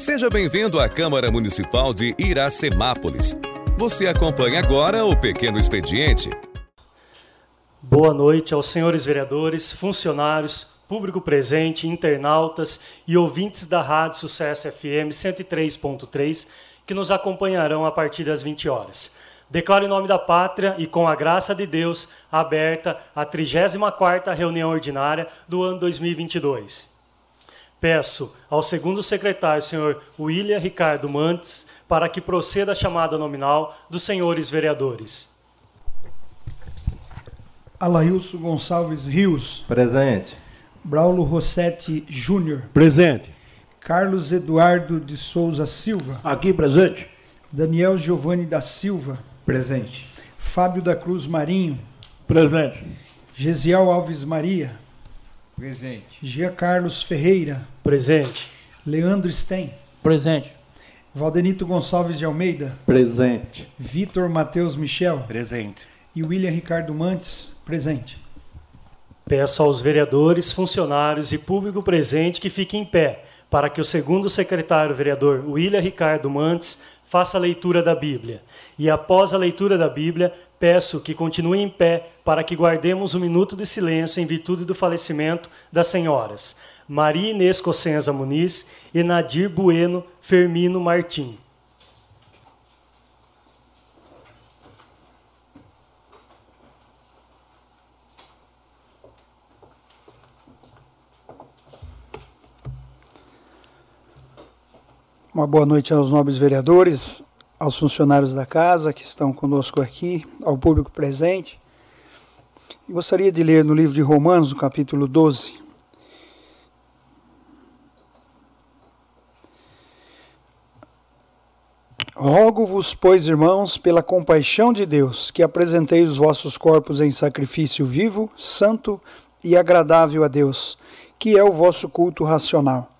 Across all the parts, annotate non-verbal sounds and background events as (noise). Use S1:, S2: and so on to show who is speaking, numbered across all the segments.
S1: Seja bem-vindo à Câmara Municipal de Iracemápolis. Você acompanha agora o Pequeno Expediente.
S2: Boa noite aos senhores vereadores, funcionários, público presente, internautas e ouvintes da Rádio Sucesso FM 103.3 que nos acompanharão a partir das 20 horas. Declaro em nome da pátria e com a graça de Deus aberta a 34ª reunião ordinária do ano 2022. Peço ao segundo secretário, senhor William Ricardo Mantes, para que proceda a chamada nominal dos senhores vereadores.
S3: Alailson Gonçalves Rios.
S4: Presente.
S3: Braulo Rossetti Júnior.
S5: Presente.
S3: Carlos Eduardo de Souza Silva.
S5: Aqui presente.
S3: Daniel Giovanni da Silva.
S6: Presente.
S3: Fábio da Cruz Marinho.
S5: Presente.
S3: Gesiel Alves Maria.
S6: Presente.
S3: Gia Carlos Ferreira.
S2: Presente.
S3: Leandro Sten.
S5: Presente.
S3: Valdenito Gonçalves de Almeida.
S4: Presente.
S3: Vitor Matheus Michel.
S6: Presente.
S3: E William Ricardo Mantes. Presente.
S2: Peço aos vereadores, funcionários e público presente que fiquem em pé para que o segundo secretário vereador William Ricardo Mantes faça a leitura da Bíblia. E após a leitura da Bíblia, peço que continue em pé para que guardemos um minuto de silêncio em virtude do falecimento das senhoras Maria Inês Cossenza Muniz e Nadir Bueno Fermino Martim.
S3: Uma boa noite aos nobres vereadores, aos funcionários da casa que estão conosco aqui, ao público presente. Gostaria de ler no livro de Romanos, no capítulo 12. Rogo-vos, pois, irmãos, pela compaixão de Deus, que apresenteis os vossos corpos em sacrifício vivo, santo e agradável a Deus, que é o vosso culto racional.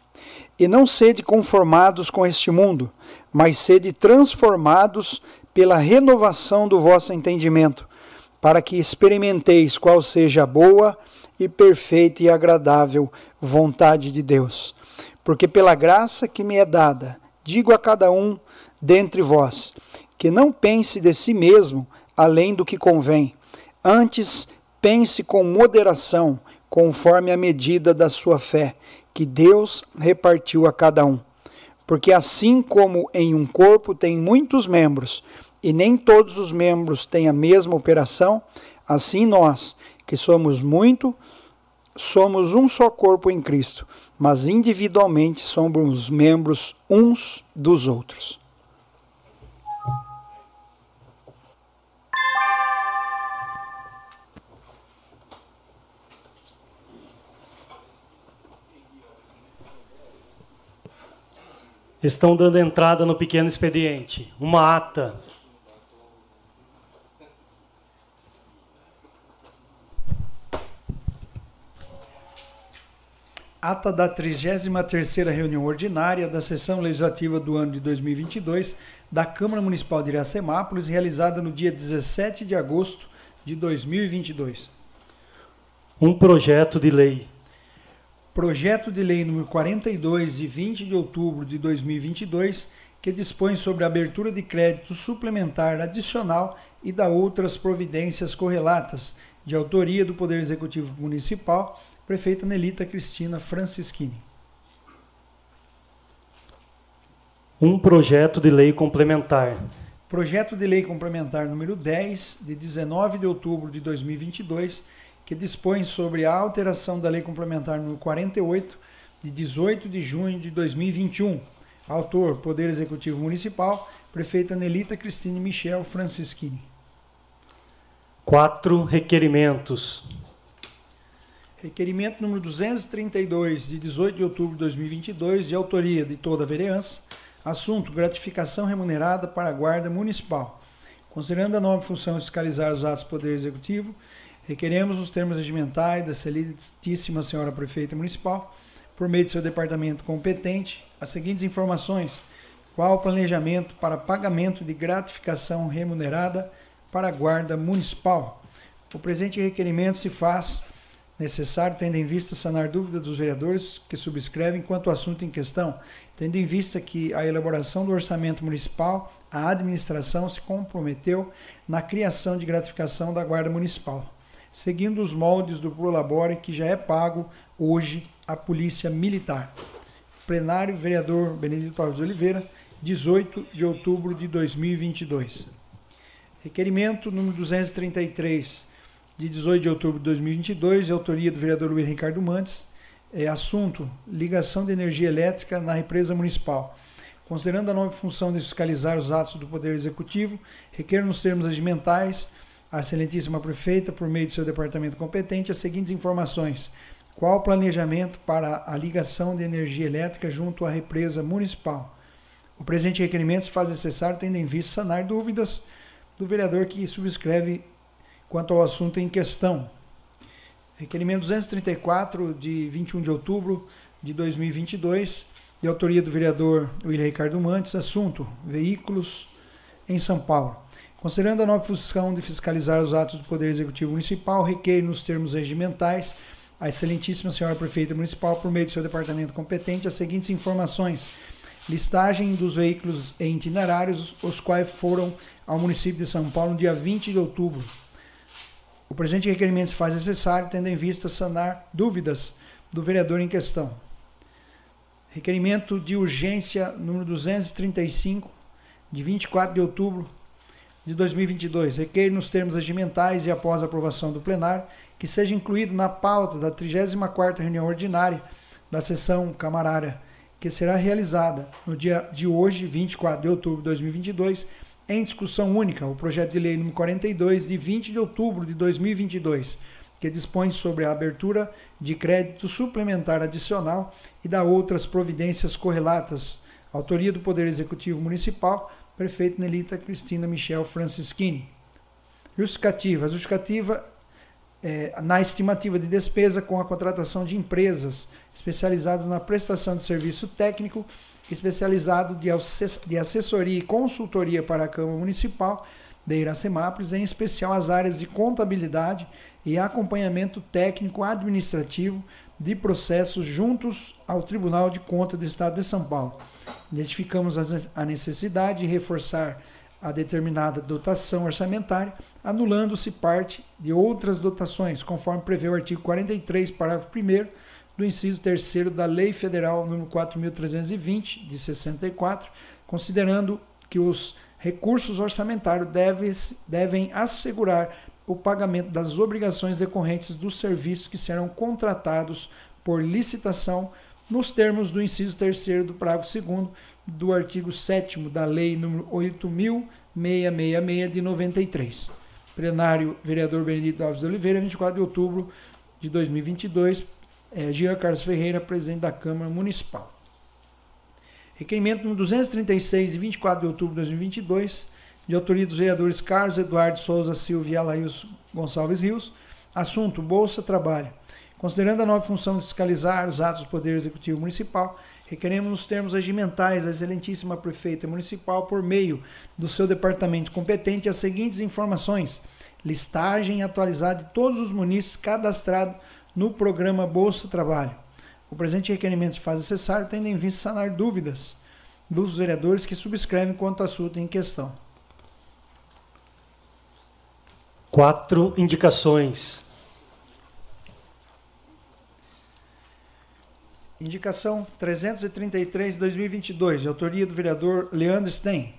S3: E não sede conformados com este mundo, mas sede transformados pela renovação do vosso entendimento, para que experimenteis qual seja a boa e perfeita e agradável vontade de Deus. Porque pela graça que me é dada, digo a cada um dentre vós, que não pense de si mesmo além do que convém, antes pense com moderação, conforme a medida da sua fé que Deus repartiu a cada um. Porque assim como em um corpo tem muitos membros, e nem todos os membros têm a mesma operação, assim nós, que somos muito, somos um só corpo em Cristo, mas individualmente somos membros uns dos outros.
S2: Estão dando entrada no pequeno expediente. Uma ata.
S3: Ata da 33ª reunião ordinária da sessão legislativa do ano de 2022 da Câmara Municipal de Iracemápolis, realizada no dia 17 de agosto de 2022.
S2: Um projeto de lei
S3: projeto de lei número 42 de 20 de outubro de 2022, que dispõe sobre a abertura de crédito suplementar adicional e da outras providências correlatas, de autoria do Poder Executivo Municipal, prefeita Nelita Cristina Francischini.
S2: Um projeto de lei complementar.
S3: Projeto de lei complementar número 10, de 19 de outubro de 2022, que dispõe sobre a alteração da Lei Complementar número 48, de 18 de junho de 2021. Autor, Poder Executivo Municipal, Prefeita Nelita Cristine Michel Francischini.
S2: Quatro requerimentos.
S3: Requerimento número 232, de 18 de outubro de 2022, de autoria de toda a vereança. Assunto: gratificação remunerada para a Guarda Municipal. Considerando a nova função de fiscalizar os atos do Poder Executivo, Requeremos os termos regimentais da excelentíssima senhora prefeita municipal, por meio de seu departamento competente, as seguintes informações: qual o planejamento para pagamento de gratificação remunerada para a guarda municipal? O presente requerimento se faz necessário, tendo em vista sanar dúvidas dos vereadores que subscrevem quanto ao assunto em questão, tendo em vista que a elaboração do orçamento municipal, a administração se comprometeu na criação de gratificação da Guarda Municipal, seguindo os moldes do Prolabore que já é pago hoje à Polícia Militar. Plenário, vereador Benedito Alves Oliveira, 18 de outubro de 2022. Requerimento número 233, de 18 de outubro de 2022, de autoria do vereador Luiz Ricardo Mantes, é, assunto: ligação de energia elétrica na represa municipal. Considerando a nova função de fiscalizar os atos do Poder Executivo, requer nos termos regimentais a excelentíssima prefeita, por meio de seu departamento competente, as seguintes informações. Qual o planejamento para a ligação de energia elétrica junto à represa municipal? O presente requerimento se faz necessário tendo em vista sanar dúvidas do vereador que subscreve quanto ao assunto em questão. Requerimento 234, de 21 de outubro de 2022, de autoria do vereador William Ricardo Mantes, assunto: veículos em São Paulo. Considerando a nova função de fiscalizar os atos do Poder Executivo Municipal, requer nos termos regimentais a excelentíssima senhora prefeita municipal, por meio do seu departamento competente, as seguintes informações: listagem dos veículos em itinerários, os quais foram ao município de São Paulo no dia 20 de outubro. O presente requerimento se faz necessário, tendo em vista sanar dúvidas do vereador em questão. Requerimento de urgência número 235, de 24 de outubro de 2022. Requer nos termos regimentais e após aprovação do plenário que seja incluído na pauta da 34ª reunião ordinária da sessão camarária, que será realizada no dia de hoje, 24 de outubro de 2022, em discussão única, o projeto de lei número 42 de 20 de outubro de 2022, que dispõe sobre a abertura de crédito suplementar adicional e da outras providências correlatas. Autoria do Poder Executivo Municipal, prefeito Nelita Cristina Michel Francischini. Justificativa. A justificativa é, na estimativa de despesa com a contratação de empresas especializadas na prestação de serviço técnico, especializado de assessoria e consultoria para a Câmara Municipal de Iracemápolis, em especial as áreas de contabilidade e acompanhamento técnico administrativo de processos juntos ao Tribunal de Contas do Estado de São Paulo. Identificamos a necessidade de reforçar a determinada dotação orçamentária, anulando-se parte de outras dotações, conforme prevê o artigo 43, parágrafo 1 do inciso 3 da Lei Federal nº 4.320, de 64, considerando que os recursos orçamentários deve, devem assegurar o pagamento das obrigações decorrentes dos serviços que serão contratados por licitação nos termos do inciso 3 do parágrafo 2 do artigo 7 da Lei nº 8.666 de 93. Plenário, vereador Benedito Alves de Oliveira, 24 de outubro de 2022. É, Jean Carlos Ferreira, presidente da Câmara Municipal. Requerimento número 236, de 24 de outubro de 2022, de autoria dos vereadores Carlos Eduardo Souza Silva e Alaís Gonçalves Rios. Assunto: Bolsa Trabalho. Considerando a nova função de fiscalizar os atos do Poder Executivo Municipal, requeremos nos termos regimentais a excelentíssima prefeita municipal, por meio do seu departamento competente, as seguintes informações: listagem atualizada de todos os munícipes cadastrados no programa Bolsa Trabalho. O presente requerimento se faz necessário, tendo em vista sanar dúvidas dos vereadores que subscrevem quanto ao assunto em questão.
S2: Quatro indicações.
S3: Indicação 333 de 2022, de autoria do vereador Leandro Stein.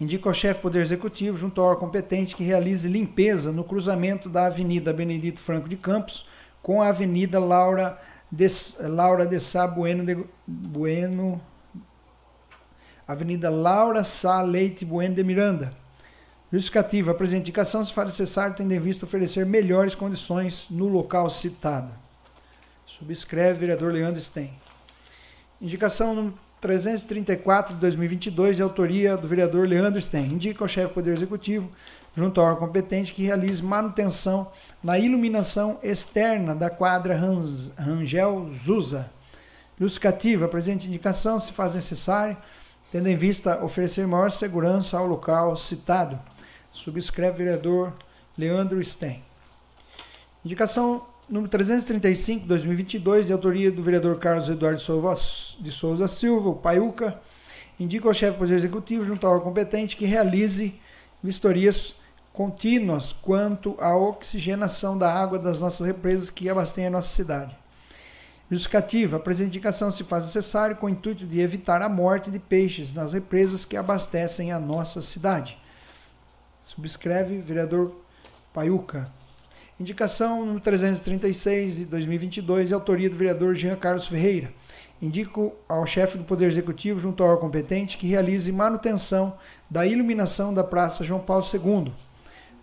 S3: Indica ao chefe Poder Executivo, junto ao órgão competente, que realize limpeza no cruzamento da Avenida Benedito Franco de Campos com a Avenida Laura de, Laura de Sá Bueno, de, bueno Avenida Laura Sá Leite Bueno de Miranda. Justificativa. A presente indicação se faz necessário, tendo em vista oferecer melhores condições no local citado. Subscreve vereador Leandro Stein. Indicação número 334 de 2022, de autoria do vereador Leandro Stein. Indica ao chefe do Poder Executivo, junto ao órgão competente, que realize manutenção na iluminação externa da quadra Rangel Zusa. Justificativa. A presente indicação se faz necessária, tendo em vista oferecer maior segurança ao local citado. Subscreve o vereador Leandro Stein. Indicação número 335, 2022, de autoria do vereador Carlos Eduardo de Souza Silva, o Paiuca, indica ao chefe do Poder Executivo, junto órgão competente, que realize vistorias contínuas quanto à oxigenação da água das nossas represas que abastecem a nossa cidade. Justificativa. A presente indicação se faz necessário com o intuito de evitar a morte de peixes nas represas que abastecem a nossa cidade. Subscreve vereador Paiuca. Indicação número 336 de 2022, de autoria do vereador Jean Carlos Ferreira. Indico ao chefe do Poder Executivo, junto ao órgão competente, que realize manutenção da iluminação da Praça João Paulo II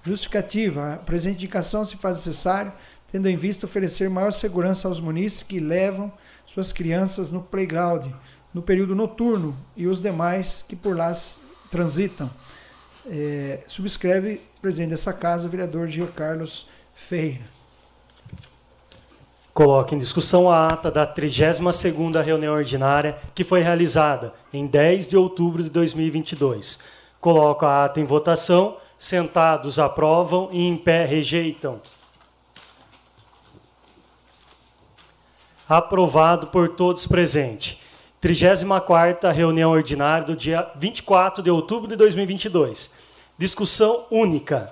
S3: Justificativa. A presente indicação se faz necessário, tendo em vista oferecer maior segurança aos munícipes que levam suas crianças no playground no período noturno e os demais que por lá transitam. É, subscreve presidente dessa casa, o vereador Gil Carlos Ferreira.
S2: Coloque em discussão a ata da 32ª reunião ordinária que foi realizada em 10 de outubro de 2022. Coloco a ata em votação sentados aprovam e em pé rejeitam. Aprovado por todos presentes. 34ª reunião ordinária do dia 24 de outubro de 2022. Discussão única.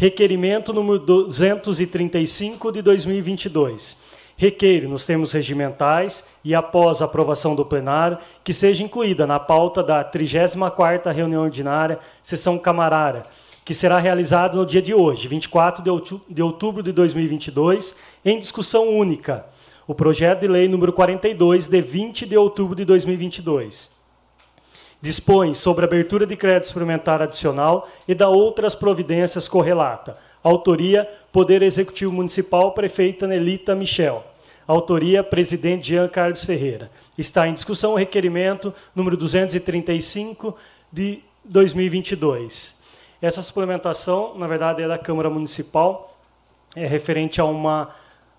S2: Requerimento número 235 de 2022 requeire, nos termos regimentais e após aprovação do plenário, que seja incluída na pauta da 34ª reunião ordinária, sessão camarária, que será realizado no dia de hoje, 24 de outubro de 2022, em discussão única, o projeto de lei número 42, de 20 de outubro de 2022. Dispõe sobre abertura de crédito suplementar adicional e da outras providências correlata. Autoria: Poder Executivo Municipal, prefeita Nelita Michel. Autoria: Presidente Jean Carlos Ferreira. Está em discussão o requerimento número 235 de 2022. Essa suplementação, na verdade, é da Câmara Municipal, é referente a uma,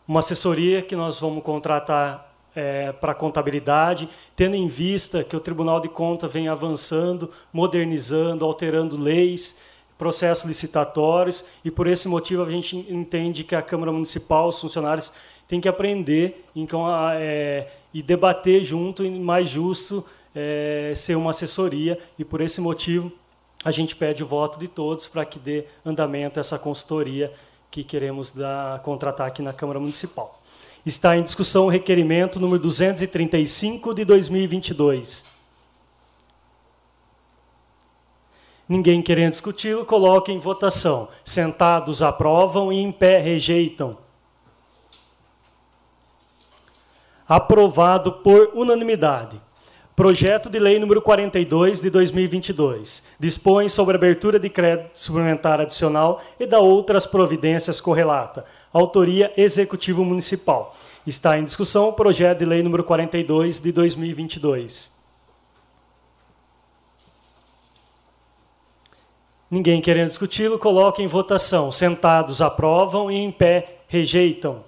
S2: uma assessoria que nós vamos contratar é, para contabilidade, tendo em vista que o Tribunal de Contas vem avançando, modernizando, alterando leis, processos licitatórios, e por esse motivo a gente entende que a Câmara Municipal, os funcionários, têm que aprender então, a, é, e debater junto, e mais justo é, ser uma assessoria, e por esse motivo a gente pede o voto de todos para que dê andamento a essa consultoria que queremos dar, contratar aqui na Câmara Municipal. Está em discussão o requerimento número 235 de 2022. Ninguém querendo discuti-lo, coloque em votação. Sentados aprovam e em pé rejeitam. Aprovado por unanimidade. Projeto de Lei número 42 de 2022 dispõe sobre abertura de crédito suplementar adicional e da outras providências correlata. Autoria Executivo Municipal. Está em discussão o projeto de lei número 42 de 2022. Ninguém querendo discuti-lo, coloque em votação. Sentados aprovam e em pé rejeitam.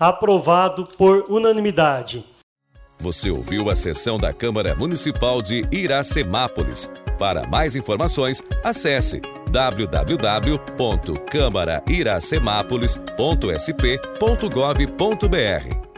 S2: aprovado por unanimidade.
S1: Você ouviu a sessão da Câmara Municipal de Iracemápolis. Para mais informações, acesse www.câmarairacemápolis.sp.gov.br.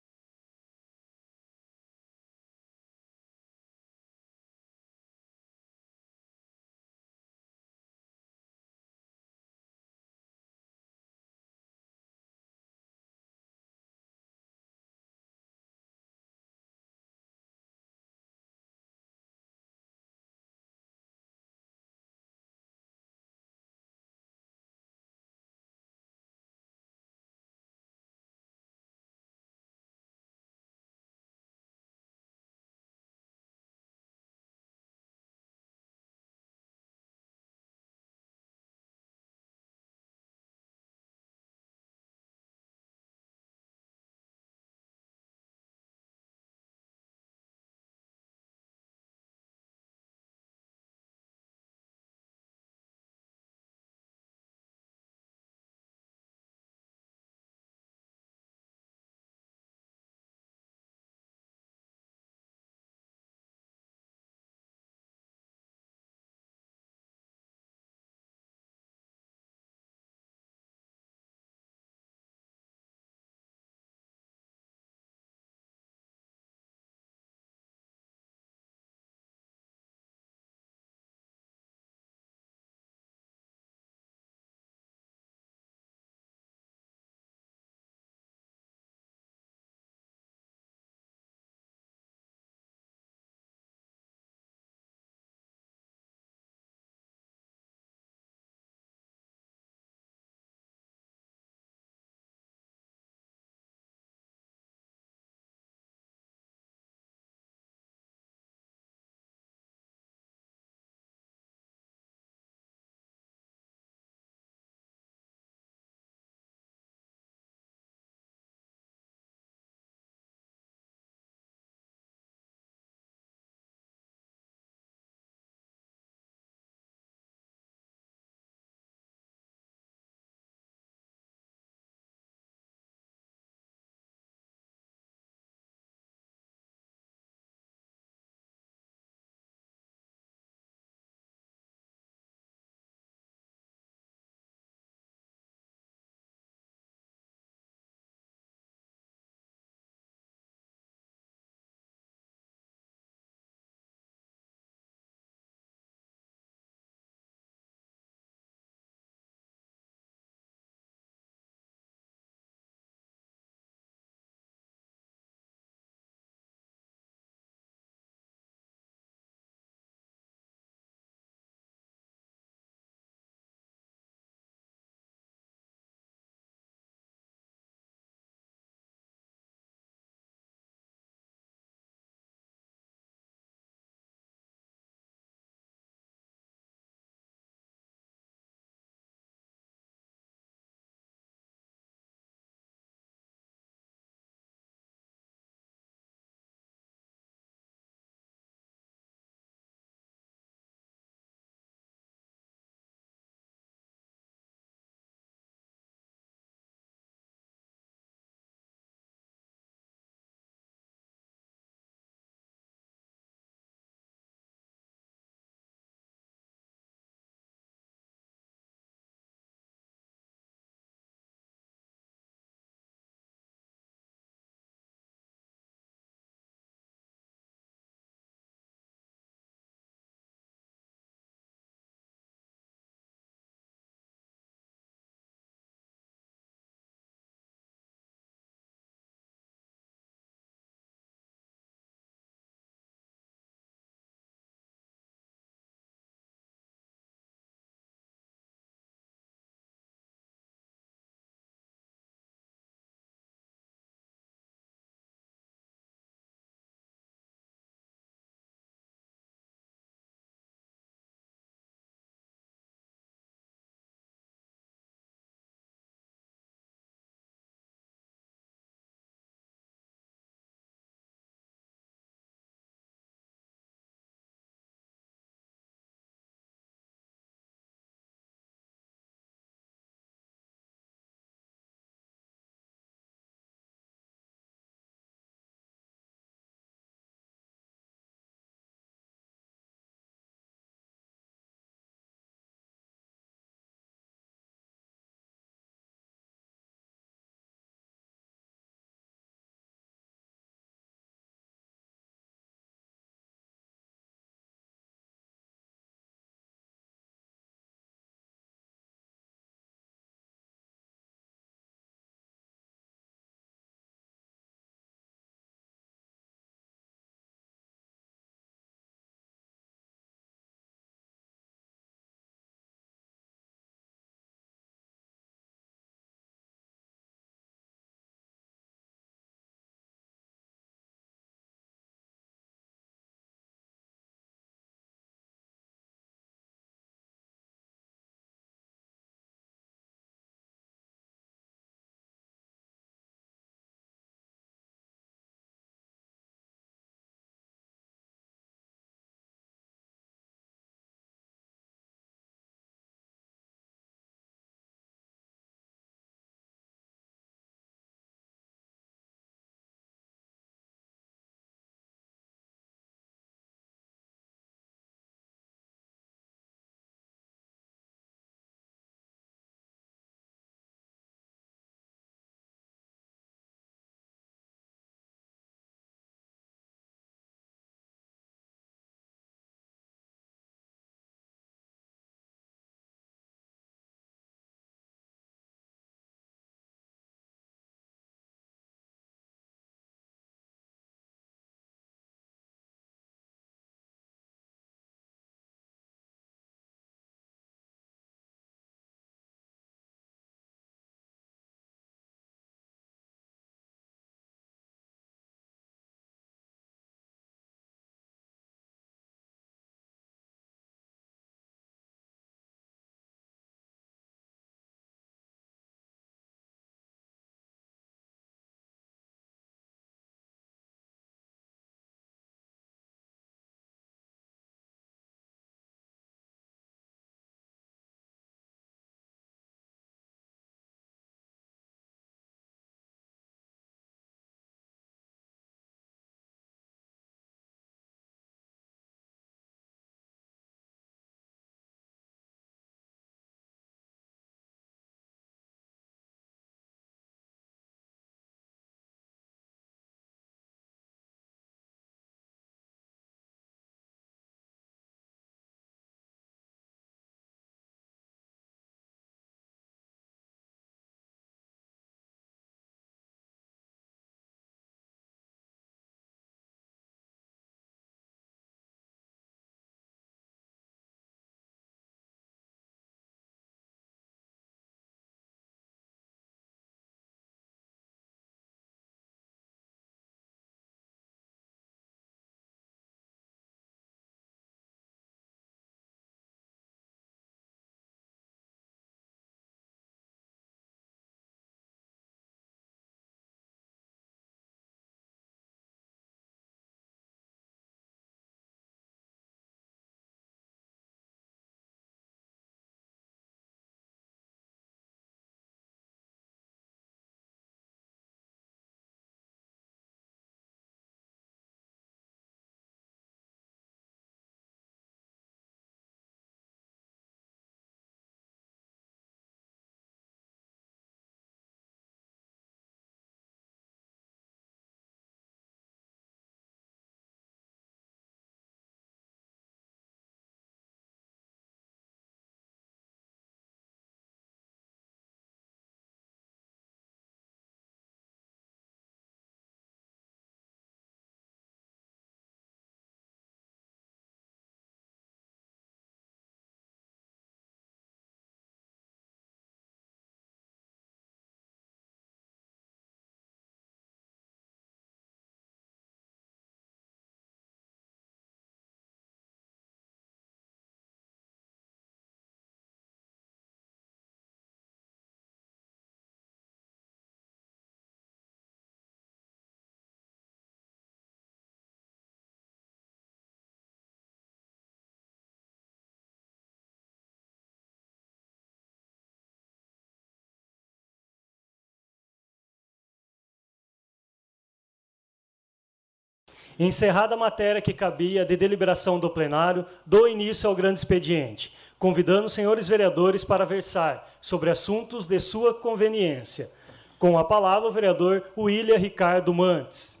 S2: Encerrada a matéria que cabia de deliberação do plenário, dou início ao grande expediente, convidando os senhores vereadores para versar sobre assuntos de sua conveniência. Com a palavra, o vereador William Ricardo Mantes.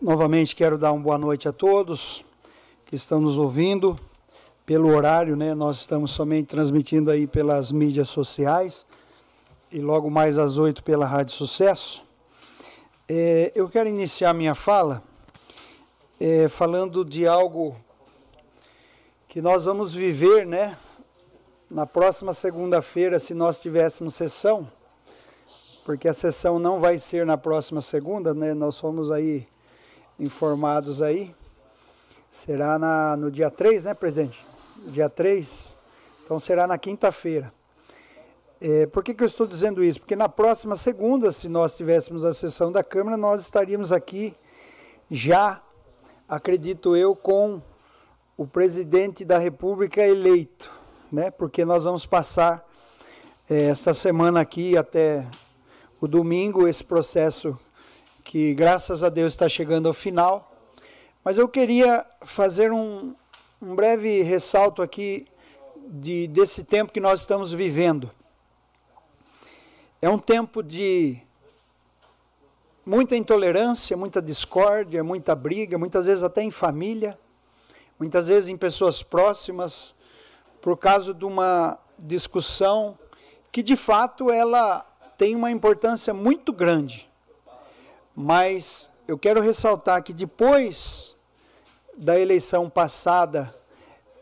S3: Novamente quero dar uma boa noite a todos que estão nos ouvindo. Pelo horário, né, nós estamos somente transmitindo aí pelas mídias sociais e logo mais às oito pela Rádio Sucesso. É, eu quero iniciar minha fala é, falando de algo que nós vamos viver, né, na próxima segunda-feira, se nós tivéssemos sessão, porque a sessão não vai ser na próxima segunda, né, nós fomos aí informados aí. Será na, no dia 3, né, presidente? Dia 3. Então será na quinta-feira. É, por que, que eu estou dizendo isso? Porque na próxima segunda, se nós tivéssemos a sessão da Câmara, nós estaríamos aqui já, acredito eu, com o presidente da República eleito, né? Porque nós vamos passar é, esta semana aqui até o domingo esse processo que graças a Deus está chegando ao final. Mas eu queria fazer um, um breve ressalto aqui de, desse tempo que nós estamos vivendo. É um tempo de muita intolerância, muita discórdia, muita briga, muitas vezes até em família, muitas vezes em pessoas próximas, por causa de uma discussão que de fato ela tem uma importância muito grande. Mas eu quero ressaltar que depois da eleição passada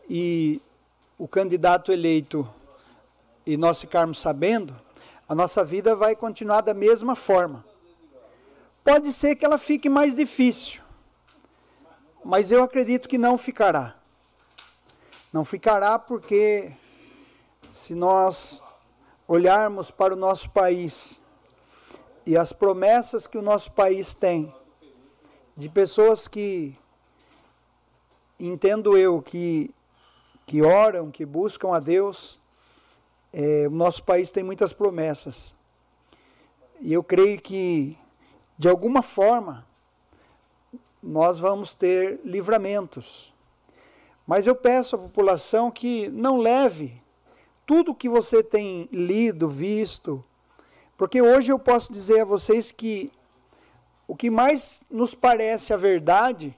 S3: e o candidato eleito e nós ficarmos sabendo, a nossa vida vai continuar da mesma forma. Pode ser que ela fique mais difícil, mas eu acredito que não ficará. Não ficará porque se nós olharmos para o nosso país e as promessas que o nosso país tem de pessoas que entendo eu que que oram, que buscam a Deus, é, o nosso país tem muitas promessas. E eu creio que, de alguma forma, nós vamos ter livramentos. Mas eu peço à população que não leve tudo que você tem lido, visto, porque hoje eu posso dizer a vocês que o que mais nos parece a verdade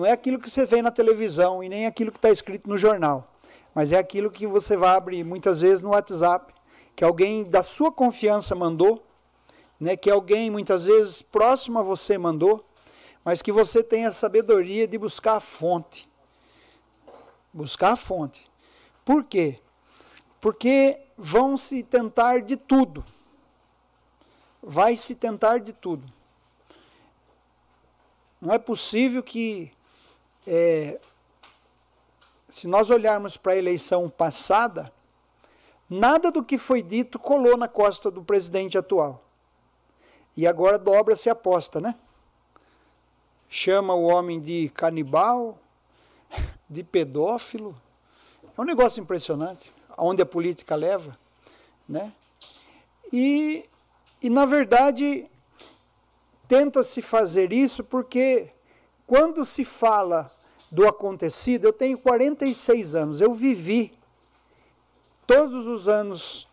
S3: não é aquilo que você vê na televisão e nem aquilo que está escrito no jornal, mas é aquilo que você vai abrir muitas vezes no WhatsApp, que alguém da sua confiança mandou, né, que alguém muitas vezes próximo a você mandou, mas que você tenha a sabedoria de buscar a fonte. Buscar a fonte. Por quê? Porque vão se tentar de tudo vai se tentar de tudo. Não é possível que, é, se nós olharmos para a eleição passada, nada do que foi dito colou na costa do presidente atual. E agora dobra-se a aposta, né? Chama o homem de canibal, (laughs) de pedófilo. É um negócio impressionante, aonde a política leva, né? E e na verdade, tenta-se fazer isso porque quando se fala do acontecido, eu tenho 46 anos, eu vivi todos os anos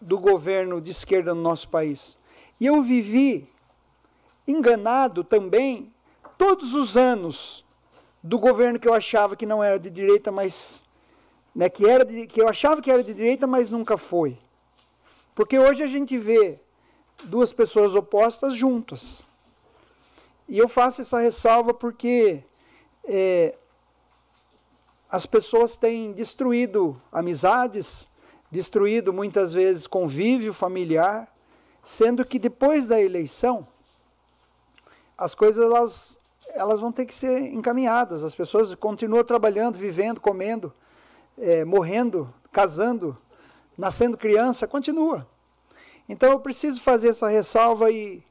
S3: do governo de esquerda no nosso país. E eu vivi enganado também todos os anos do governo que eu achava que não era de direita, mas né, que era de, que eu achava que era de direita, mas nunca foi. Porque hoje a gente vê duas pessoas opostas juntas. E eu faço essa ressalva porque é, as pessoas têm destruído amizades, destruído muitas vezes convívio familiar, sendo que depois da eleição as coisas elas, elas vão ter que ser encaminhadas. As pessoas continuam trabalhando, vivendo, comendo, é, morrendo, casando, nascendo criança, continua. Então eu preciso fazer essa ressalva e,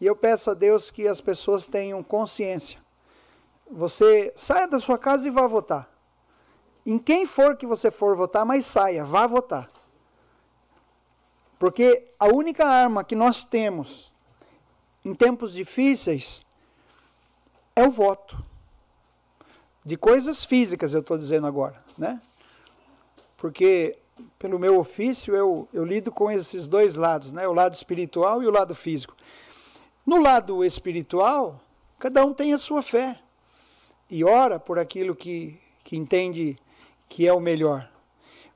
S3: e eu peço a Deus que as pessoas tenham consciência. Você saia da sua casa e vá votar. em quem for que você for votar, mas saia, vá votar. Porque a única arma que nós temos em tempos difíceis é o voto. De coisas físicas, eu estou dizendo agora, né? Porque pelo meu ofício eu, eu lido com esses dois lados, né? O lado espiritual e o lado físico. No lado espiritual, cada um tem a sua fé e ora por aquilo que, que entende que é o melhor.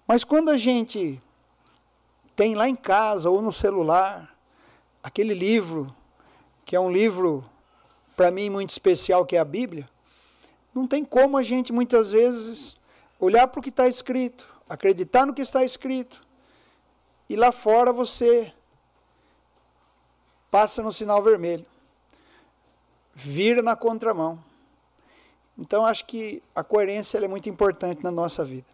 S3: Mas quando a gente tem lá em casa ou no celular aquele livro, que é um livro para mim muito especial, que é a Bíblia, não tem como a gente muitas vezes olhar para o que está escrito, acreditar no que está escrito, e lá fora você passa no sinal vermelho, vira na contramão. Então acho que a coerência é muito importante na nossa vida.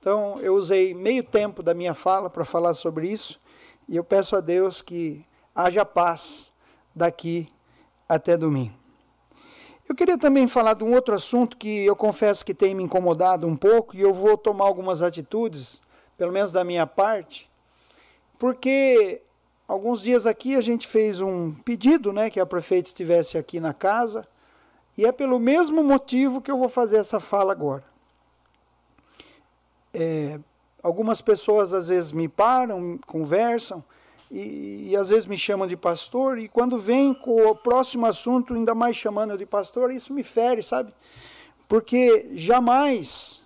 S3: Então eu usei meio tempo da minha fala para falar sobre isso e eu peço a Deus que haja paz daqui até domingo. Eu queria também falar de um outro assunto que eu confesso que tem me incomodado um pouco e eu vou tomar algumas atitudes, pelo menos da minha parte, porque alguns dias aqui a gente fez um pedido, né, que a prefeita estivesse aqui na casa e é pelo mesmo motivo que eu vou fazer essa fala agora. É, algumas pessoas às vezes me param, conversam, e, e, às vezes me chamam de pastor, e quando vem com o próximo assunto, ainda mais chamando eu de pastor, isso me fere, sabe? Porque jamais,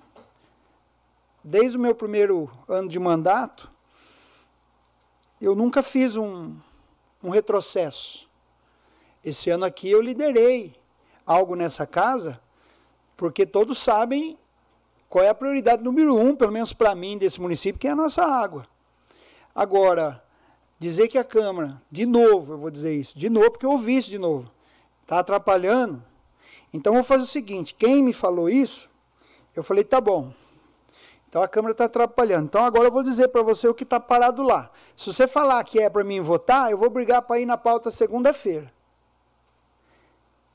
S3: desde o meu primeiro ano de mandato, eu nunca fiz um, um retrocesso. Esse ano aqui eu liderei algo nessa casa, porque todos sabem qual é a prioridade número um, pelo menos para mim, desse município, que é a nossa água. Agora, dizer que a Câmara, de novo, eu vou dizer isso, de novo, porque eu ouvi isso de novo, está atrapalhando. Então, vou fazer o seguinte: quem me falou isso, eu falei, tá bom. Então a Câmara está atrapalhando. Então agora eu vou dizer para você o que está parado lá. Se você falar que é para mim votar, eu vou brigar para ir na pauta segunda-feira.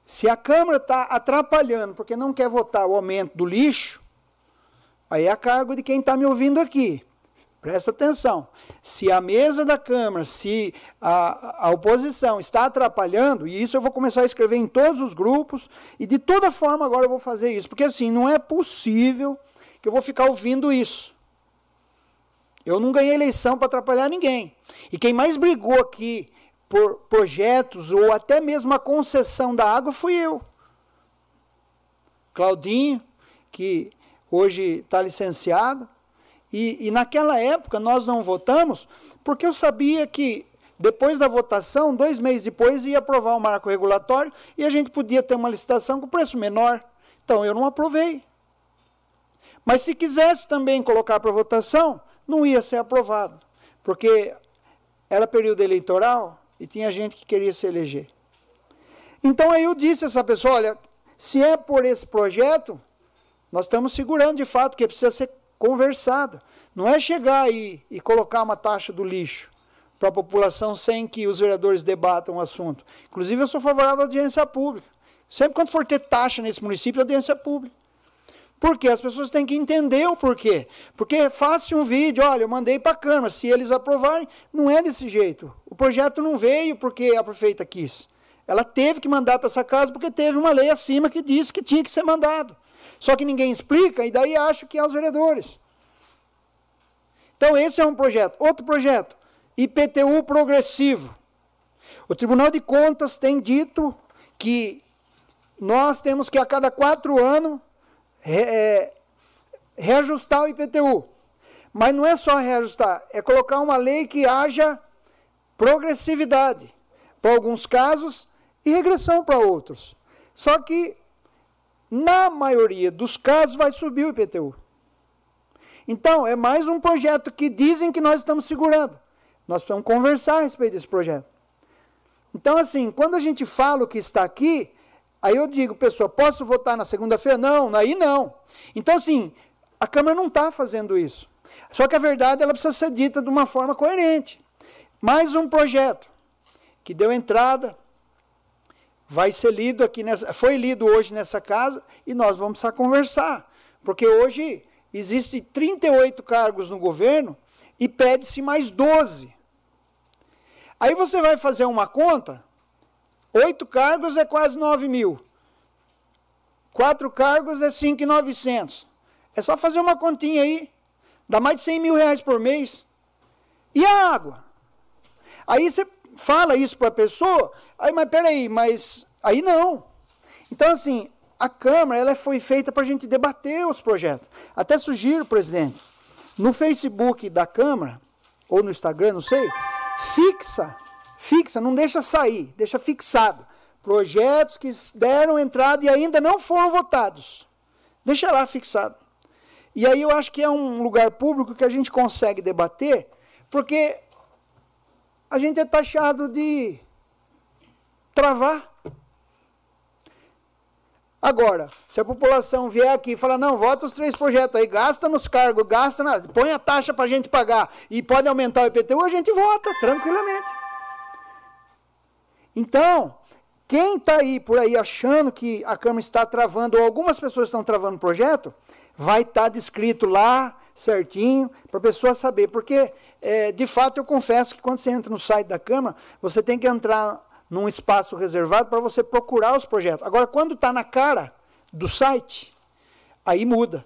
S3: Se a Câmara está atrapalhando porque não quer votar o aumento do lixo, aí é a cargo de quem está me ouvindo aqui. Presta atenção. Se a mesa da Câmara, se a, a oposição está atrapalhando, e isso eu vou começar a escrever em todos os grupos, e de toda forma agora eu vou fazer isso, porque assim, não é possível que eu vou ficar ouvindo isso. Eu não ganhei eleição para atrapalhar ninguém. E quem mais brigou aqui por projetos ou até mesmo a concessão da água fui eu. Claudinho, que hoje está licenciado, e, e naquela época nós não votamos porque eu sabia que depois da votação, dois meses depois, ia aprovar o marco regulatório e a gente podia ter uma licitação com preço menor. Então eu não aprovei. Mas se quisesse também colocar para votação, não ia ser aprovado, porque era período eleitoral e tinha gente que queria se eleger. Então aí eu disse a essa pessoa: olha, se é por esse projeto, nós estamos segurando de fato que precisa ser conversado. Não é chegar aí e colocar uma taxa do lixo para a população sem que os vereadores debatam o assunto. Inclusive, eu sou favorável à audiência pública. Sempre quando for ter taxa nesse município, audiência pública. Porque as pessoas têm que entender o porquê. Porque faça um vídeo, olha, eu mandei para a Câmara, se eles aprovarem, não é desse jeito. O projeto não veio porque a prefeita quis. Ela teve que mandar para essa casa porque teve uma lei acima que disse que tinha que ser mandado. Só que ninguém explica e daí acho que é os vereadores. Então esse é um projeto. Outro projeto, IPTU progressivo. O Tribunal de Contas tem dito que nós temos que a cada quatro anos re, é, reajustar o IPTU. Mas não é só reajustar, é colocar uma lei que haja progressividade para alguns casos e regressão para outros. Só que, na maioria dos casos, vai subir o IPTU. Então, é mais um projeto que dizem que nós estamos segurando. Nós precisamos conversar a respeito desse projeto. Então, assim, quando a gente fala o que está aqui, Aí eu digo, pessoa, posso votar na segunda-feira? Não, aí não. Então, assim, a Câmara não está fazendo isso. Só que a verdade ela precisa ser dita de uma forma coerente. Mais um projeto que deu entrada, vai ser lido aqui nessa, foi lido hoje nessa casa e nós vamos precisar conversar, porque hoje existem 38 cargos no governo e pede-se mais 12. Aí você vai fazer uma conta, oito cargos é quase 9 mil. Quatro cargos é 5,900. É só fazer uma continha aí. Dá mais de 100 mil reais por mês. E a água? Aí você fala isso para a pessoa, aí, mas peraí, mas aí não. Então, assim, a Câmara ela foi feita para a gente debater os projetos. Até sugiro, presidente, no Facebook da Câmara, ou no Instagram, não sei, fixa, fixa, não deixa sair, deixa fixado. Projetos que deram entrada e ainda não foram votados. Deixa lá fixado. E aí eu acho que é um lugar público que a gente consegue debater, porque a gente é taxado de travar. Agora, se a população vier aqui e falar, não, vota os três projetos aí, gasta nos cargos, gasta, na, põe a taxa para a gente pagar e pode aumentar o IPTU, a gente vota tranquilamente. Então, quem está aí por aí achando que a Câmara está travando, ou algumas pessoas estão travando o projeto, vai estar tá descrito lá certinho para a pessoa saber. Porque, é, de fato, eu confesso que quando você entra no site da Câmara, você tem que entrar num espaço reservado para você procurar os projetos. Agora, quando está na cara do site, aí muda.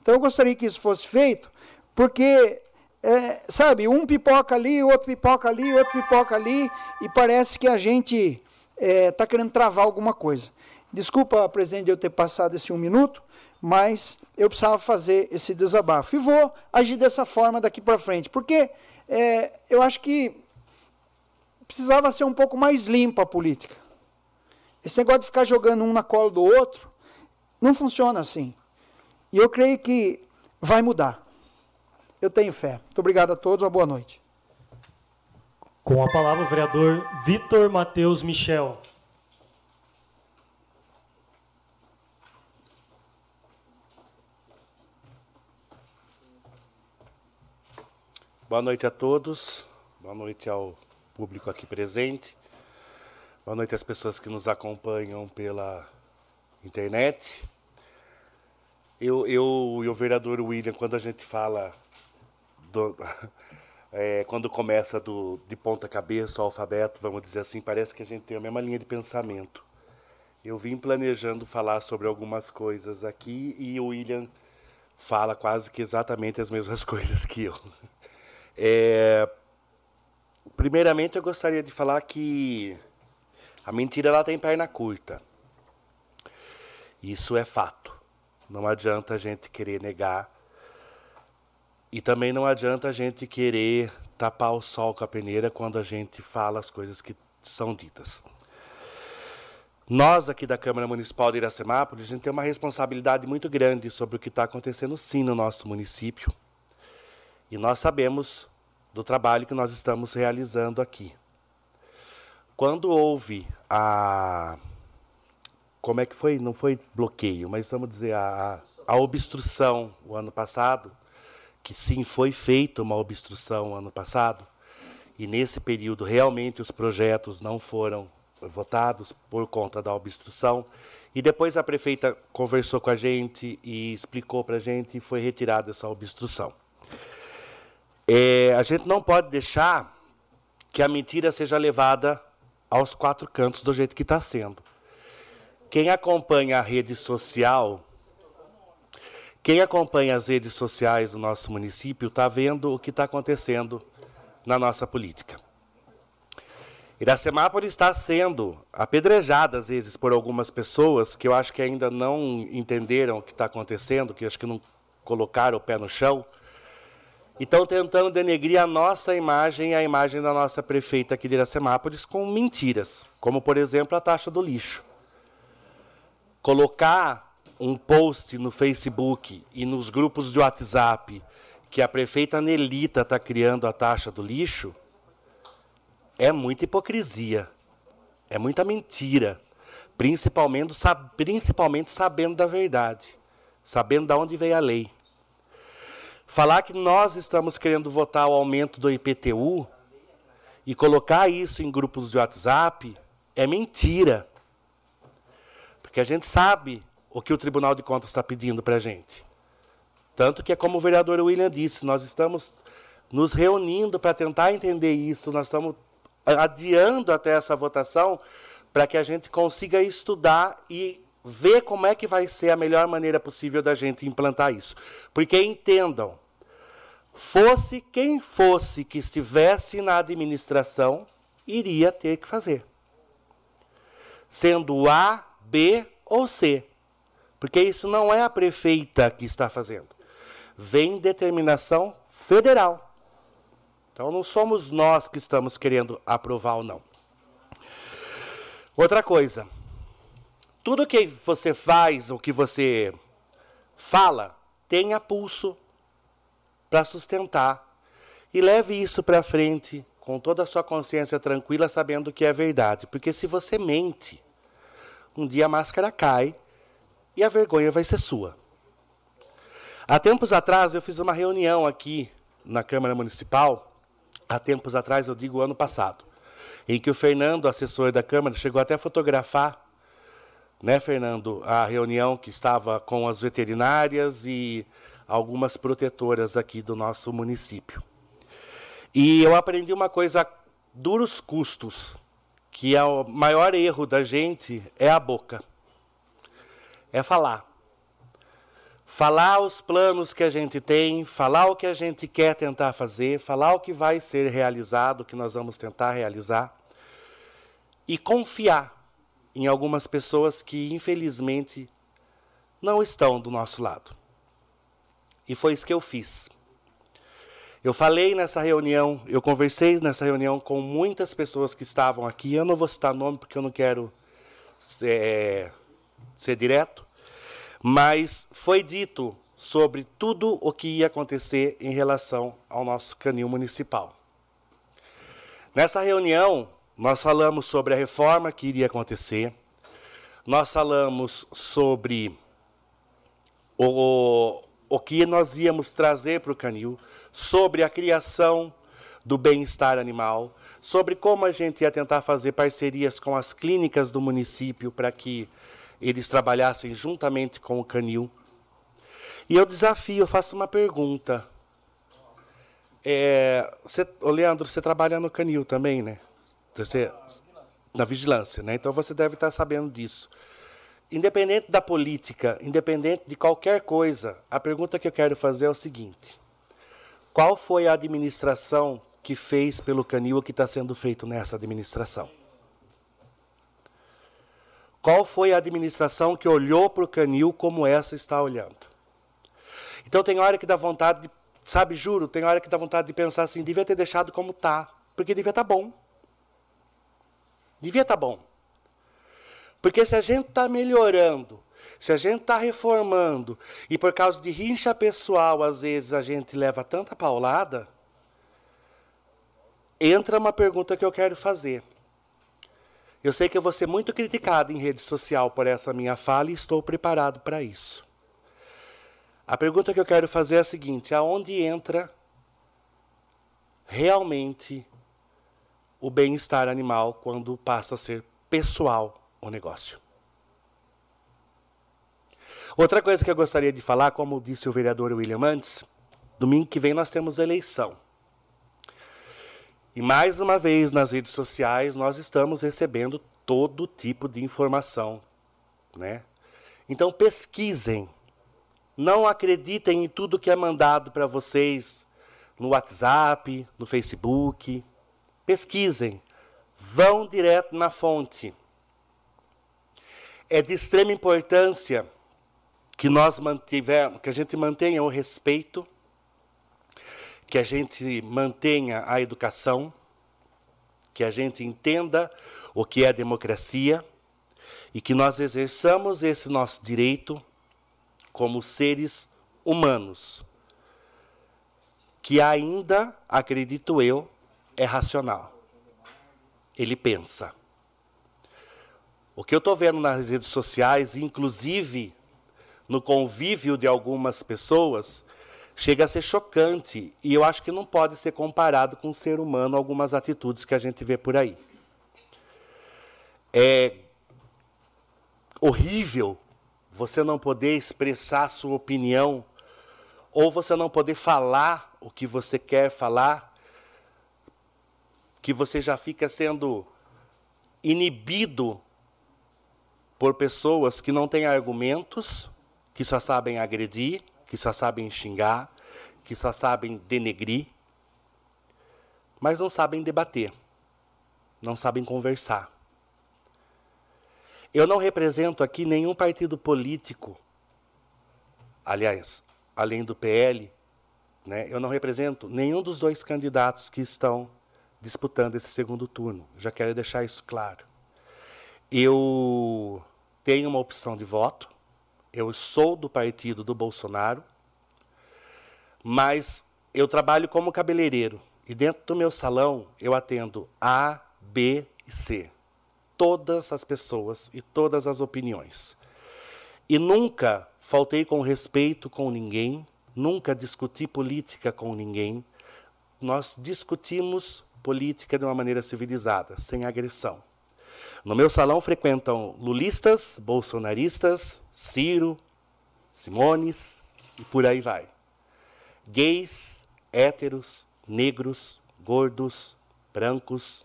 S3: Então, eu gostaria que isso fosse feito, porque, é, sabe, um pipoca ali, outro pipoca ali, outro pipoca ali, e parece que a gente está é, tá querendo travar alguma coisa. Desculpa, presidente, eu ter passado esse um minuto, mas eu precisava fazer esse desabafo. E vou agir dessa forma daqui para frente, porque é, eu acho que precisava ser um pouco mais limpa a política. Esse negócio de ficar jogando um na cola do outro, não funciona assim. E eu creio que vai mudar. Eu tenho fé. Muito obrigado a todos, uma boa noite.
S2: Com a palavra o vereador Vitor Matheus Michel.
S4: Boa noite a todos, boa noite ao público aqui presente, boa noite às pessoas que nos acompanham pela internet. Eu, eu e o vereador William, quando a gente fala, do, (laughs) é, quando começa do, de ponta cabeça, o alfabeto, vamos dizer assim, parece que a gente tem a mesma linha de pensamento. Eu vim planejando falar sobre algumas coisas aqui e o William fala quase que exatamente as mesmas (laughs) coisas que eu. É, primeiramente, eu gostaria de falar que a mentira ela tem perna curta. Isso é fato. Não adianta a gente querer negar. E também não adianta a gente querer tapar o sol com a peneira quando a gente fala as coisas que são ditas. Nós aqui da Câmara Municipal de Iracemápolis, a gente tem uma responsabilidade muito grande sobre o que está acontecendo sim no nosso município. E nós sabemos do trabalho que nós estamos realizando aqui. Quando houve a. Como é que foi? Não foi bloqueio, mas vamos dizer a, a obstrução o ano passado, que sim foi feita uma obstrução ano passado, e nesse período realmente os projetos não foram votados por conta da obstrução. E depois a prefeita conversou com a gente e explicou para a gente e foi retirada essa obstrução. É, a gente não pode deixar que a mentira seja levada aos quatro cantos do jeito que está sendo. Quem acompanha a rede social, quem acompanha as redes sociais do nosso município, está vendo o que está acontecendo na nossa política. Iracemápolis está sendo apedrejada às vezes por algumas pessoas que eu acho que ainda não entenderam o que está acontecendo, que acho que não colocaram o pé no chão e estão tentando denegrir a nossa imagem e a imagem da nossa prefeita aqui de Iracemápolis com mentiras, como por exemplo a taxa do lixo. Colocar um post no Facebook e nos grupos de WhatsApp que a prefeita Nelita está criando a taxa do lixo é muita hipocrisia, é muita mentira, principalmente, principalmente sabendo da verdade, sabendo de onde veio a lei. Falar que nós estamos querendo votar o aumento do IPTU e colocar isso em grupos de WhatsApp é mentira. Porque a gente sabe o que o Tribunal de Contas está pedindo para a gente. Tanto que é como o vereador William disse, nós estamos nos reunindo para tentar entender isso, nós estamos adiando até essa votação para que a gente consiga estudar e ver como é que vai ser a melhor maneira possível da gente implantar isso. Porque entendam, fosse quem fosse que estivesse na administração, iria ter que fazer. Sendo A, B ou C. Porque isso não é a prefeita que está fazendo. Vem determinação federal. Então não somos nós que estamos querendo aprovar ou não. Outra coisa, tudo que você faz, o que você fala, tenha pulso para sustentar e leve isso para frente com toda a sua consciência tranquila, sabendo que é verdade. Porque se você mente, um dia a máscara cai e a vergonha vai ser sua. Há tempos atrás eu fiz uma reunião aqui na Câmara Municipal, há tempos atrás, eu digo ano passado, em que o Fernando, assessor da Câmara, chegou até a fotografar, né, Fernando, a reunião que estava com as veterinárias e algumas protetoras aqui do nosso município. E eu aprendi uma coisa, duros custos, que é o maior erro da gente é a boca. É falar. Falar os planos que a gente tem, falar o que a gente quer tentar fazer, falar o que vai ser realizado, o que nós vamos tentar realizar. E confiar em algumas pessoas que, infelizmente, não estão do nosso lado. E foi isso que eu fiz. Eu falei nessa reunião, eu conversei nessa reunião com muitas pessoas que estavam aqui. Eu não vou citar nome porque eu não quero ser, ser direto, mas foi dito sobre tudo o que ia acontecer em relação ao nosso canil municipal. Nessa reunião, nós falamos sobre a reforma que iria acontecer, nós falamos sobre o, o que nós íamos trazer para o canil, sobre a criação do bem-estar animal, sobre como a gente ia tentar fazer parcerias com as clínicas do município para que eles trabalhassem juntamente com o canil. E eu desafio, eu faço uma pergunta. É, você, Leandro, você trabalha no canil também, né? Você, na vigilância, né? Então você deve estar sabendo disso. Independente da política, independente de qualquer coisa, a pergunta que eu quero fazer é o seguinte: qual foi a administração que fez pelo canil o que está sendo feito nessa administração? Qual foi a administração que olhou para o canil como essa está olhando? Então tem hora que dá vontade de, sabe, juro, tem hora que dá vontade de pensar assim, devia ter deixado como está, porque devia estar tá bom. Devia estar tá bom. Porque se a gente está melhorando, se a gente está reformando, e por causa de rincha pessoal, às vezes a gente leva tanta paulada, entra uma pergunta que eu quero fazer. Eu sei que eu vou ser muito criticado em rede social por essa minha fala e estou preparado para isso. A pergunta que eu quero fazer é a seguinte: aonde entra realmente o bem-estar animal quando passa a ser pessoal o negócio. Outra coisa que eu gostaria de falar, como disse o vereador William antes, domingo que vem nós temos eleição. E mais uma vez nas redes sociais nós estamos recebendo todo tipo de informação, né? Então pesquisem. Não acreditem em tudo que é mandado para vocês no WhatsApp, no Facebook. Pesquisem. Vão direto na fonte é de extrema importância que nós mantivemos, que a gente mantenha o respeito, que a gente mantenha a educação, que a gente entenda o que é democracia e que nós exerçamos esse nosso direito como seres humanos, que ainda, acredito eu, é racional. Ele pensa. O que eu estou vendo nas redes sociais, inclusive no convívio de algumas pessoas, chega a ser chocante. E eu acho que não pode ser comparado com o ser humano algumas atitudes que a gente vê por aí. É horrível você não poder expressar sua opinião ou você não poder falar o que você quer falar, que você já fica sendo inibido por pessoas que não têm argumentos, que só sabem agredir, que só sabem xingar, que só sabem denegrir, mas não sabem debater, não sabem conversar. Eu não represento aqui nenhum partido político, aliás, além do PL, né, eu não represento nenhum dos dois candidatos que estão disputando esse segundo turno. Já quero deixar isso claro. Eu tenho uma opção de voto, eu sou do partido do Bolsonaro, mas eu trabalho como cabeleireiro e dentro do meu salão eu atendo A, B e C. Todas as pessoas e todas as opiniões. E nunca faltei com respeito com ninguém, nunca discuti política com ninguém. Nós discutimos política de uma maneira civilizada, sem agressão. No meu salão frequentam lulistas, bolsonaristas, Ciro, Simones e por aí vai. Gays, héteros, negros, gordos, brancos,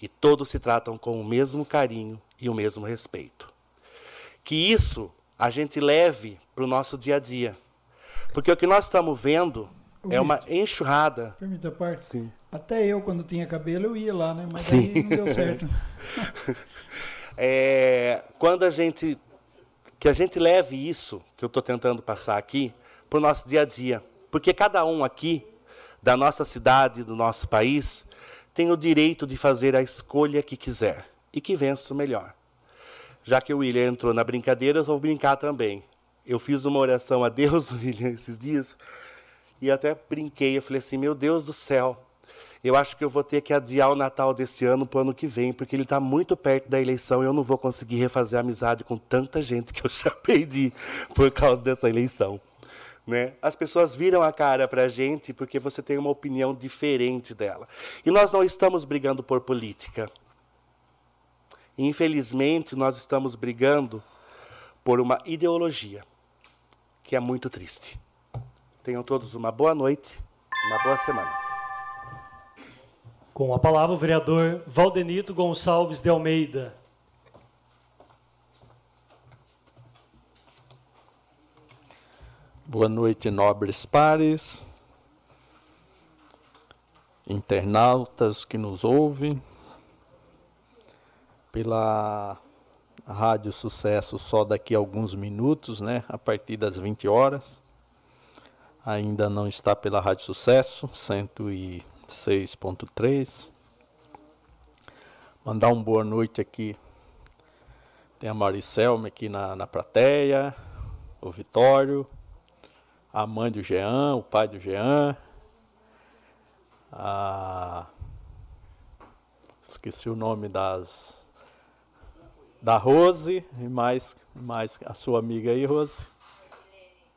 S4: e todos se tratam com o mesmo carinho e o mesmo respeito. Que isso a gente leve para o nosso dia a dia. Porque o que nós estamos vendo é uma enxurrada.
S3: Permita a parte?
S4: Sim.
S3: Até eu, quando tinha cabelo, eu ia lá, né? Mas
S4: Sim.
S3: aí não deu certo. (laughs)
S4: é, quando a gente. Que a gente leve isso que eu estou tentando passar aqui para o nosso dia a dia. Porque cada um aqui, da nossa cidade, do nosso país, tem o direito de fazer a escolha que quiser e que vença o melhor. Já que o William entrou na brincadeira, eu vou brincar também. Eu fiz uma oração a Deus, (laughs) William, esses dias, e até brinquei. Eu falei assim: Meu Deus do céu, eu acho que eu vou ter que adiar o Natal desse ano para o ano que vem, porque ele está muito perto da eleição e eu não vou conseguir refazer amizade com tanta gente que eu já (laughs) perdi por causa dessa eleição. Né? As pessoas viram a cara para a gente porque você tem uma opinião diferente dela. E nós não estamos brigando por política. Infelizmente, nós estamos brigando por uma ideologia que é muito triste. Tenham todos uma boa noite, uma boa semana.
S2: Com a palavra, o vereador Valdenito Gonçalves de Almeida.
S7: Boa noite, nobres pares, internautas que nos ouvem, pela Rádio Sucesso só daqui a alguns minutos, né, a partir das 20 horas. Ainda não está pela Rádio Sucesso, 106.3. Mandar uma boa noite aqui. Tem a Mauricelme aqui na, na plateia, o Vitório, a mãe do Jean, o pai do Jean, a... esqueci o nome das da Rose e mais mais a sua amiga aí, Rose,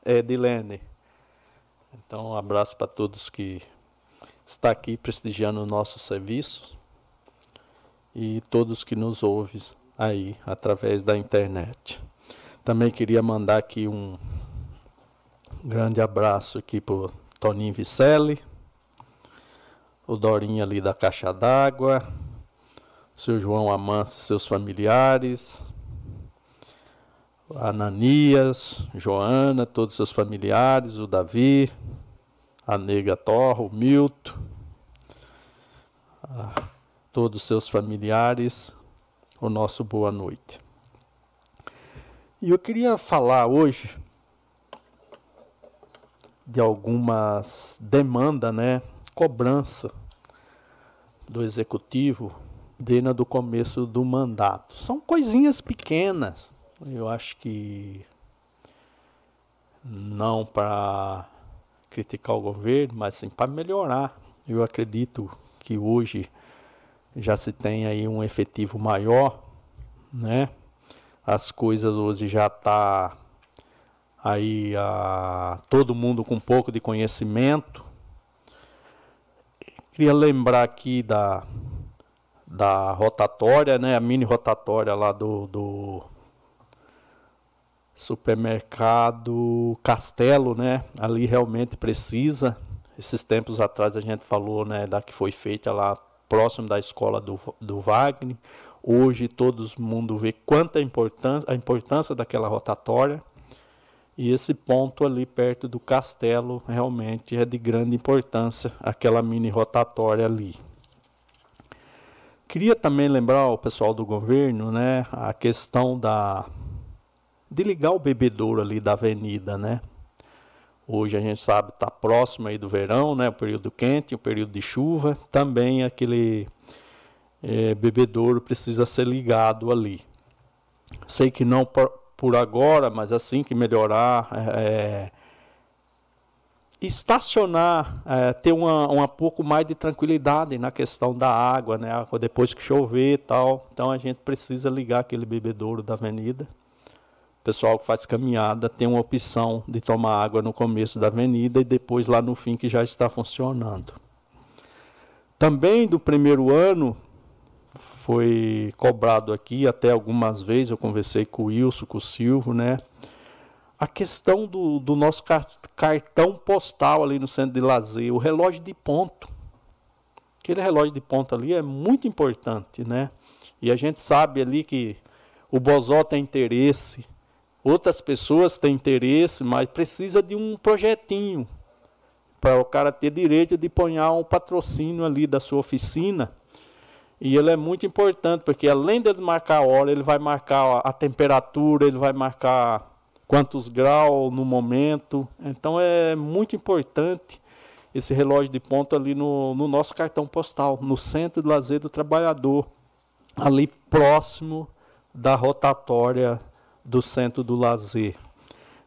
S7: é Dilene. Então, um abraço para todos que está aqui prestigiando o nosso serviço e todos que nos ouvem aí através da internet. Também queria mandar aqui um grande abraço aqui pro Toninho Vicelli, o Dorinho ali da Caixa d'Água, seu João Amâncio e seus familiares, Ananias, Joana, todos os seus familiares, o Davi, a Nega Torra, o Milton, todos os seus familiares, o nosso boa noite. E eu queria falar hoje de algumas demandas, né, cobrança do executivo desde do começo do mandato. São coisinhas pequenas. Eu acho que não para criticar o governo, mas sim para melhorar. Eu acredito que hoje já se tem aí um efetivo maior, né? As coisas hoje já tá aí a todo mundo com um pouco de conhecimento. Queria lembrar aqui da da rotatória, né, a mini rotatória lá do, do supermercado Castelo, né? Ali realmente precisa. Esses tempos atrás a gente falou, né, da que foi feita lá próximo da escola do, do Wagner. Hoje todo mundo vê quanta importância, a importância daquela rotatória. E esse ponto ali perto do castelo realmente é de grande importância, aquela mini rotatória ali. Queria também lembrar o pessoal do governo, né, a questão da de ligar o bebedouro ali da avenida, né? Hoje a gente sabe está próximo aí do verão, né, o período quente, o período de chuva, também aquele é, bebedouro precisa ser ligado ali. Sei que não por, por agora, mas assim que melhorar, é, estacionar, é, ter uma, um pouco mais de tranquilidade na questão da água, né? Depois que chover e tal. Então a gente precisa ligar aquele bebedouro da avenida. Pessoal que faz caminhada tem uma opção de tomar água no começo da avenida e depois lá no fim que já está funcionando. Também do primeiro ano foi cobrado aqui até algumas vezes, eu conversei com o Wilson, com o Silvio, né? a questão do, do nosso cartão postal ali no centro de lazer, o relógio de ponto. Aquele relógio de ponto ali é muito importante, né? E a gente sabe ali que o Bozó tem interesse, outras pessoas têm interesse, mas precisa de um projetinho para o cara ter direito de ponhar um patrocínio ali da sua oficina. E ele é muito importante, porque além de marcar a hora, ele vai marcar a temperatura, ele vai marcar quantos graus no momento. Então é muito importante esse relógio de ponto ali no, no nosso cartão postal, no Centro de Lazer do Trabalhador, ali próximo da rotatória do Centro do Lazer.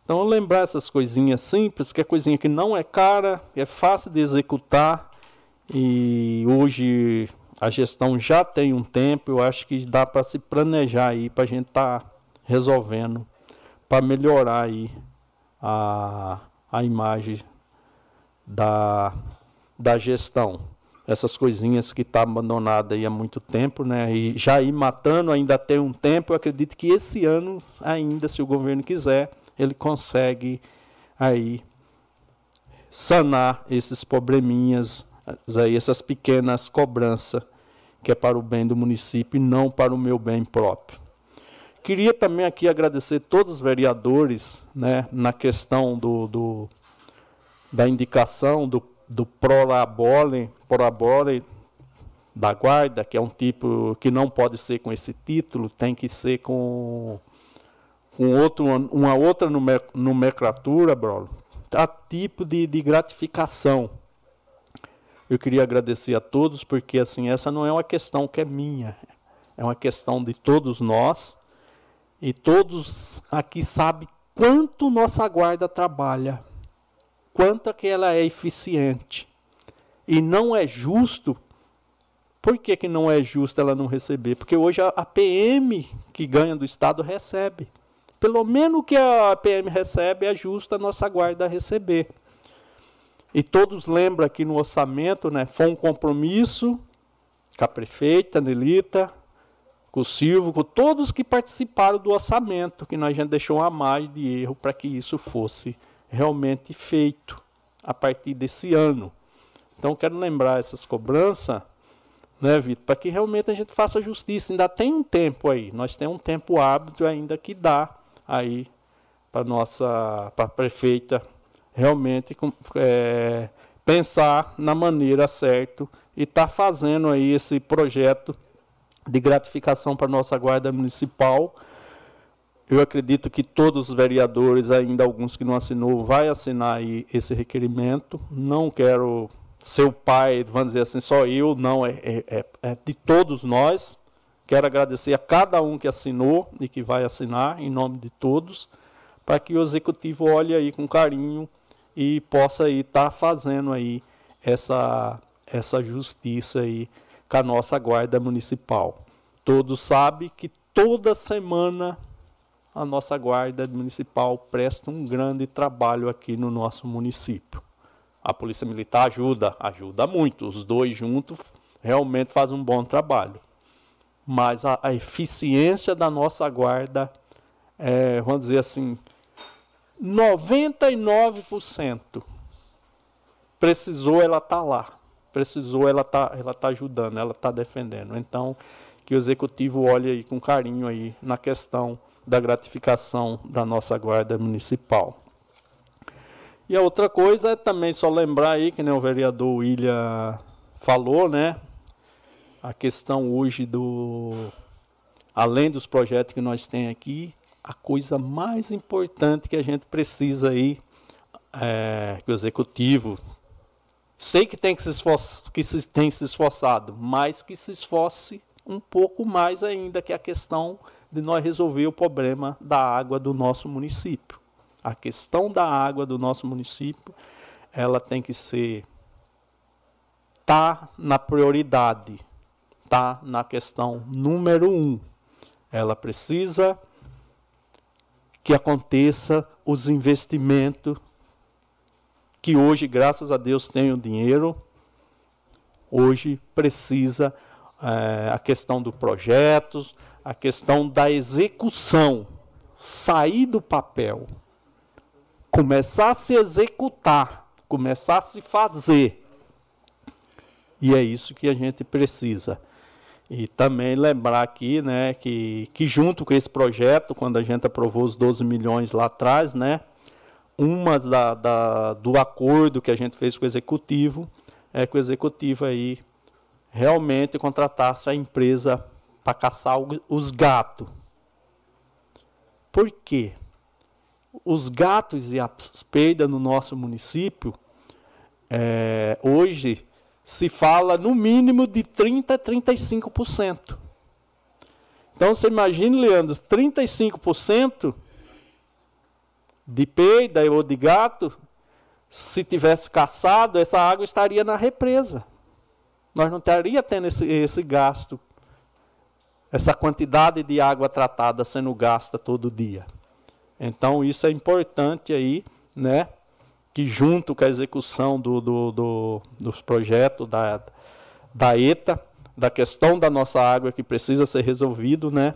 S7: Então lembrar essas coisinhas simples, que é coisinha que não é cara, é fácil de executar e hoje a gestão já tem um tempo, eu acho que dá para se planejar aí para a gente estar tá resolvendo para melhorar aí a, a imagem da, da gestão. Essas coisinhas que estão tá abandonada aí há muito tempo, né? E já ir matando ainda tem um tempo. Eu acredito que esse ano ainda, se o governo quiser, ele consegue aí sanar esses probleminhas, aí essas pequenas cobranças que é para o bem do município e não para o meu bem próprio. Queria também aqui agradecer todos os vereadores né, na questão do, do da indicação do, do Prolabole, Prolabole da guarda, que é um tipo que não pode ser com esse título, tem que ser com, com outro, uma outra nomenclatura, Brolo, a tipo de, de gratificação. Eu queria agradecer a todos, porque assim, essa não é uma questão que é minha, é uma questão de todos nós, e todos aqui sabem quanto nossa guarda trabalha, quanto que ela é eficiente. E não é justo. Por que, que não é justo ela não receber? Porque hoje a, a PM que ganha do Estado recebe. Pelo menos o que a PM recebe é justo a nossa guarda receber. E todos lembram aqui no orçamento, né? Foi um compromisso com a prefeita Nelita, com o Silvio, com todos que participaram do orçamento, que nós já deixou a mais de erro para que isso fosse realmente feito a partir desse ano. Então, quero lembrar essas cobranças, né, Vitor, para que realmente a gente faça justiça. Ainda tem um tempo aí, nós temos um tempo hábito ainda que dá aí para nossa para a prefeita realmente é, pensar na maneira certa e estar tá fazendo aí esse projeto de gratificação para nossa guarda municipal. Eu acredito que todos os vereadores, ainda alguns que não assinou, vai assinar aí esse requerimento. Não quero ser o pai, vamos dizer assim, só eu, não, é, é, é, é de todos nós. Quero agradecer a cada um que assinou e que vai assinar, em nome de todos, para que o executivo olhe aí com carinho e possa aí estar tá fazendo aí essa, essa justiça aí com a nossa guarda municipal. Todos sabem que toda semana a nossa guarda municipal presta um grande trabalho aqui no nosso município. A Polícia Militar ajuda, ajuda muito. Os dois juntos realmente fazem um bom trabalho. Mas a, a eficiência da nossa guarda é, vamos dizer assim, 99% precisou, ela está lá. Precisou, ela está ela tá ajudando, ela está defendendo. Então, que o executivo olhe aí com carinho aí na questão da gratificação da nossa guarda municipal. E a outra coisa é também só lembrar aí, que nem o vereador William falou, né? A questão hoje do além dos projetos que nós temos aqui, a coisa mais importante que a gente precisa aí, é, que o executivo sei que tem que se esforçar, que se tem se esforçado, mas que se esforce um pouco mais ainda, que é a questão de nós resolver o problema da água do nosso município. A questão da água do nosso município, ela tem que ser tá na prioridade, tá na questão número um. Ela precisa que aconteça os investimentos que hoje, graças a Deus, tem o dinheiro. Hoje precisa é, a questão do projetos, a questão da execução, sair do papel, começar a se executar, começar a se fazer. E é isso que a gente precisa. E também lembrar aqui, né, que, que junto com esse projeto, quando a gente aprovou os 12 milhões lá atrás, né, uma da, da, do acordo que a gente fez com o executivo é que o executivo aí realmente contratasse a empresa para caçar os gatos. Por quê? Os gatos e as perdas no nosso município, é, hoje se fala no mínimo de 30% a 35%. Então você imagina, Leandro, 35% de perda ou de gato, se tivesse caçado, essa água estaria na represa. Nós não estaria tendo esse, esse gasto, essa quantidade de água tratada sendo gasta todo dia. Então isso é importante aí, né? Que junto com a execução do, do, do, dos projetos da, da ETA, da questão da nossa água que precisa ser resolvido, né?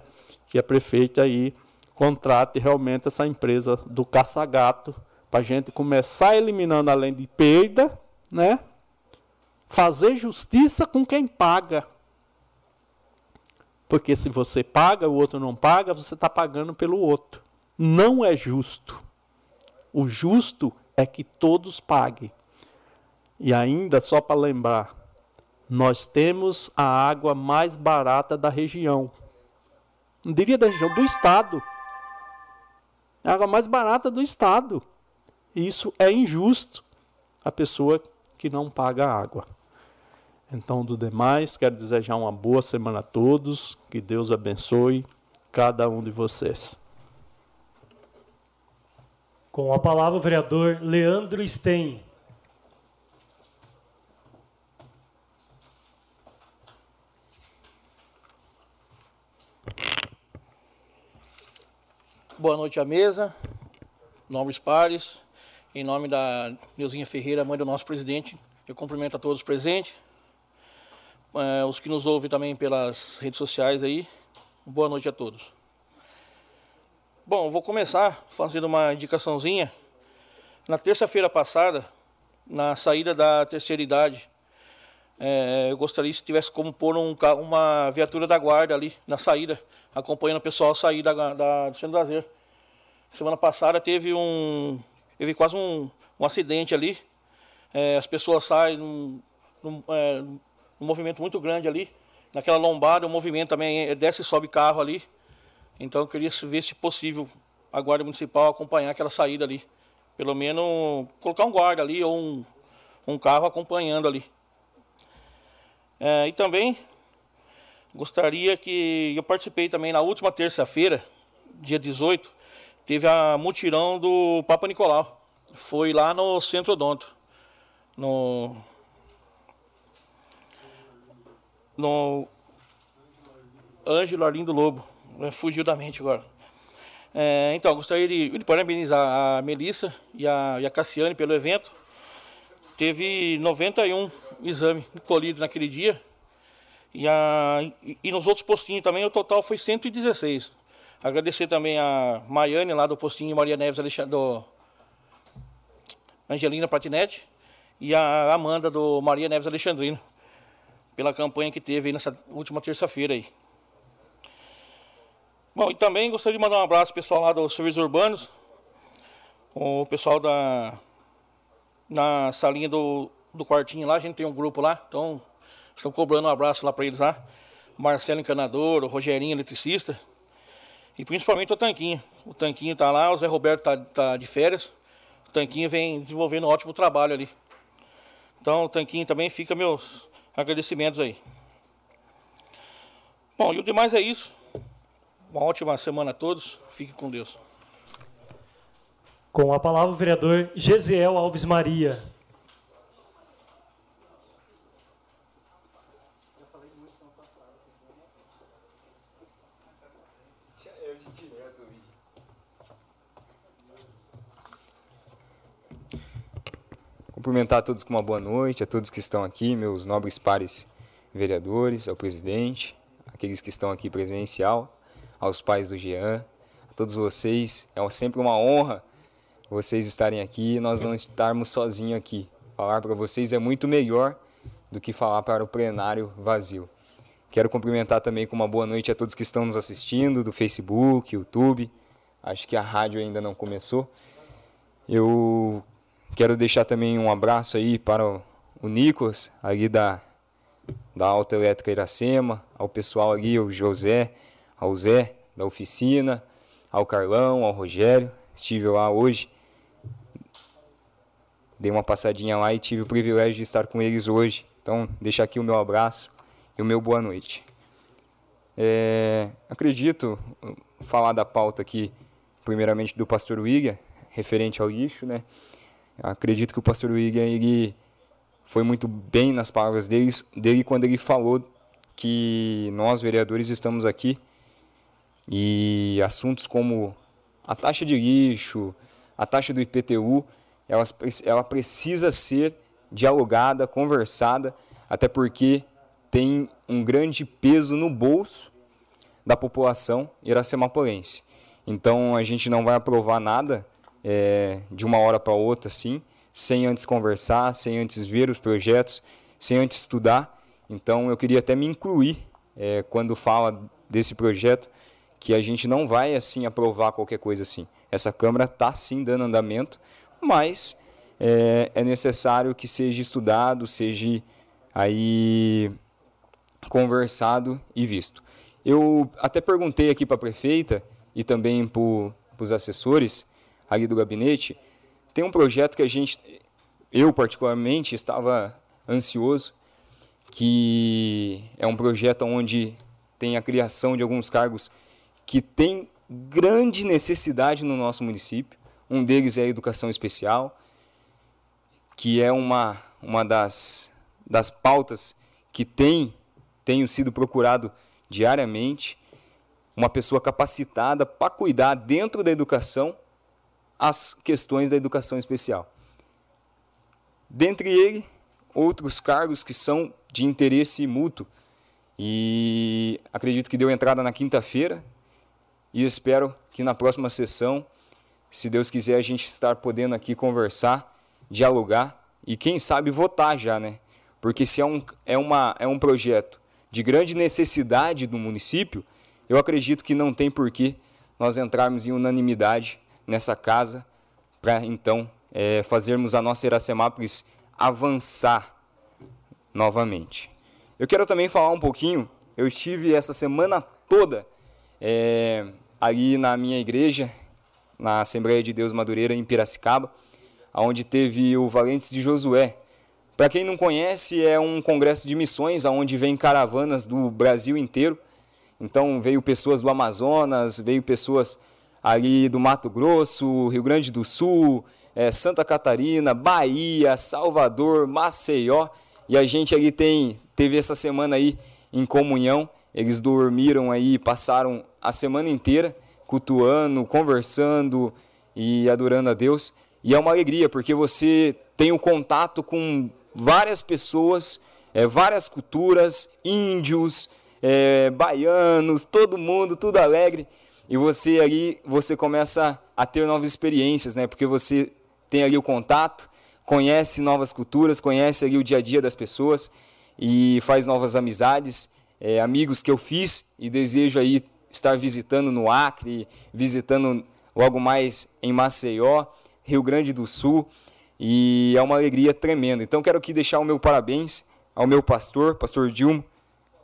S7: Que a prefeita aí contrate realmente essa empresa do caça-gato para a gente começar eliminando além de perda, né? Fazer justiça com quem paga. Porque se você paga, o outro não paga, você está pagando pelo outro. Não é justo. O justo é que todos paguem. E ainda, só para lembrar, nós temos a água mais barata da região. Não diria da região, do estado. É a água mais barata do estado. Isso é injusto a pessoa que não paga água. Então, do demais, quero desejar uma boa semana a todos, que Deus abençoe cada um de vocês.
S2: Com a palavra, o vereador Leandro Stein.
S5: Boa noite à mesa, nobres pares. Em nome da Neuzinha Ferreira, mãe do nosso presidente, eu cumprimento a todos os presentes, é, os que nos ouvem também pelas redes sociais aí. Boa noite a todos. Bom, vou começar fazendo uma indicaçãozinha. Na terça-feira passada, na saída da terceira idade, é, eu gostaria se tivesse como pôr um, uma viatura da guarda ali na saída acompanhando o pessoal sair da, da, do centro lazer. Semana passada teve um. Teve quase um, um acidente ali. É, as pessoas saem num, num, é, num, movimento muito grande ali. Naquela lombada, o movimento também é, desce e sobe carro ali. Então eu queria ver se possível a Guarda Municipal acompanhar aquela saída ali. Pelo menos colocar um guarda ali ou um, um carro acompanhando ali. É, e também Gostaria que eu participei também na última terça-feira, dia 18, teve a mutirão do Papa Nicolau. Foi lá no Centro Odonto, no no Ângelo Arlindo Lobo, fugiu da mente agora. É, então, gostaria de, de, parabenizar a Melissa e a, e a Cassiane pelo evento. Teve 91 exames colhidos naquele dia, e, a, e, e nos outros postinhos também o total foi 116. Agradecer também a Maiane, lá do postinho Maria Neves do Angelina Patinete, e a Amanda, do Maria Neves Alexandrino, pela campanha que teve nessa última terça-feira aí. Bom, e também gostaria de mandar um abraço pessoal lá dos serviços urbanos, o pessoal da na salinha do, do quartinho lá, a gente tem um grupo lá, então estão cobrando um abraço lá para eles lá. Marcelo Encanador, o Rogerinho Eletricista, e principalmente o Tanquinho. O Tanquinho está lá, o Zé Roberto está tá de férias, o Tanquinho vem desenvolvendo um ótimo trabalho ali. Então, o Tanquinho também fica meus agradecimentos aí. Bom, e o demais é isso. Uma ótima semana a todos. Fique com Deus.
S2: Com a palavra o vereador Gesiel Alves Maria.
S8: Cumprimentar a todos com uma boa noite, a todos que estão aqui, meus nobres pares vereadores, ao presidente, aqueles que estão aqui presencial, aos pais do Jean, a todos vocês. É sempre uma honra vocês estarem aqui e nós não estarmos sozinhos aqui. Falar para vocês é muito melhor do que falar para o plenário vazio. Quero cumprimentar também com uma boa noite a todos que estão nos assistindo do Facebook, YouTube. Acho que a rádio ainda não começou. Eu quero deixar também um abraço aí para o Nicolas, ali da, da Autoelétrica Iracema, ao pessoal ali, o José, ao Zé da oficina, ao Carlão, ao Rogério. Estive lá hoje, dei uma passadinha lá e tive o privilégio de estar com eles hoje. Então, deixar aqui o meu abraço e o meu boa noite. É, acredito falar da pauta aqui, primeiramente do pastor William, referente ao lixo, né? Acredito que o pastor William ele foi muito bem nas palavras dele, dele quando ele falou que nós vereadores estamos aqui e assuntos como a taxa de lixo, a taxa do IPTU, ela, ela precisa ser dialogada, conversada, até porque tem um grande peso no bolso da população iracemapolense. Então a gente não vai aprovar nada é, de uma hora para outra, assim, sem antes conversar, sem antes ver os projetos, sem antes estudar. Então eu queria até me incluir é, quando fala desse projeto, que a gente não vai assim aprovar qualquer coisa assim. Essa Câmara está sim dando andamento, mas é, é, necessário que seja estudado, seja aí conversado e visto. Eu até perguntei aqui para a prefeita e também para os assessores ali do gabinete, tem um projeto que a gente, eu particularmente, estava ansioso, que é um projeto onde tem a criação de alguns cargos que tem grande necessidade no nosso município. Um deles é a educação especial, que é uma, uma das, das pautas que tem tenho sido procurado diariamente, uma pessoa capacitada para cuidar dentro da educação as questões da educação especial. Dentre ele, outros cargos que são de interesse mútuo. E acredito que deu entrada na quinta-feira, e espero que na próxima sessão, se Deus quiser, a gente estar podendo aqui conversar, dialogar e quem sabe votar já, né? Porque se é um, é uma, é um projeto de grande necessidade do município, eu acredito que não tem porquê nós entrarmos em unanimidade nessa casa para então é, fazermos a nossa Iracemápolis avançar novamente. Eu quero também falar um pouquinho, eu estive essa semana toda é, ali na minha igreja, na Assembleia de Deus Madureira, em Piracicaba, onde teve o Valentes de Josué. Para quem não conhece, é um congresso de missões, onde vem caravanas do Brasil inteiro. Então veio pessoas do Amazonas, veio pessoas ali do Mato Grosso, Rio Grande do Sul, é, Santa Catarina, Bahia, Salvador, Maceió. E a gente ali tem, teve essa semana aí em comunhão. Eles dormiram aí, passaram a semana inteira cultuando, conversando e adorando a Deus. E é uma alegria, porque você tem o um contato com várias pessoas, é, várias culturas, índios, é, baianos, todo mundo, tudo alegre. e você ali você começa a ter novas experiências, né? Porque você tem ali o contato, conhece novas culturas, conhece ali o dia a dia das pessoas e faz novas amizades, é, amigos que eu fiz e desejo aí estar visitando no Acre, visitando logo mais em Maceió, Rio Grande do Sul, e é uma alegria tremenda. Então quero aqui deixar o meu parabéns ao meu pastor, pastor Dilma,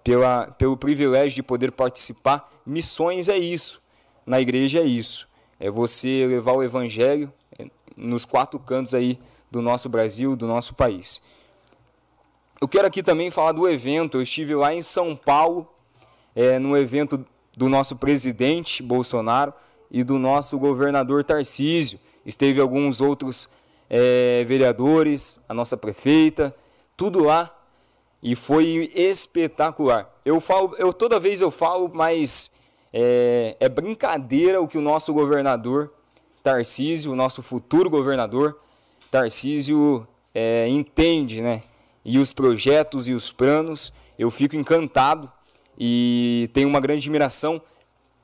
S8: pela, pelo privilégio de poder participar. Missões é isso, na igreja é isso, é você levar o evangelho é, nos quatro cantos aí do nosso Brasil, do nosso país. Eu quero aqui também falar do evento. Eu estive lá em São Paulo, é, no evento do nosso presidente Bolsonaro e do nosso governador Tarcísio. Esteve alguns outros é, vereadores, a nossa prefeita, tudo lá e foi espetacular. Eu falo, eu toda vez eu falo, mas é, é brincadeira o que o nosso governador Tarcísio, o nosso futuro governador Tarcísio é, entende, né? E os projetos e os planos, eu fico encantado e tenho uma grande admiração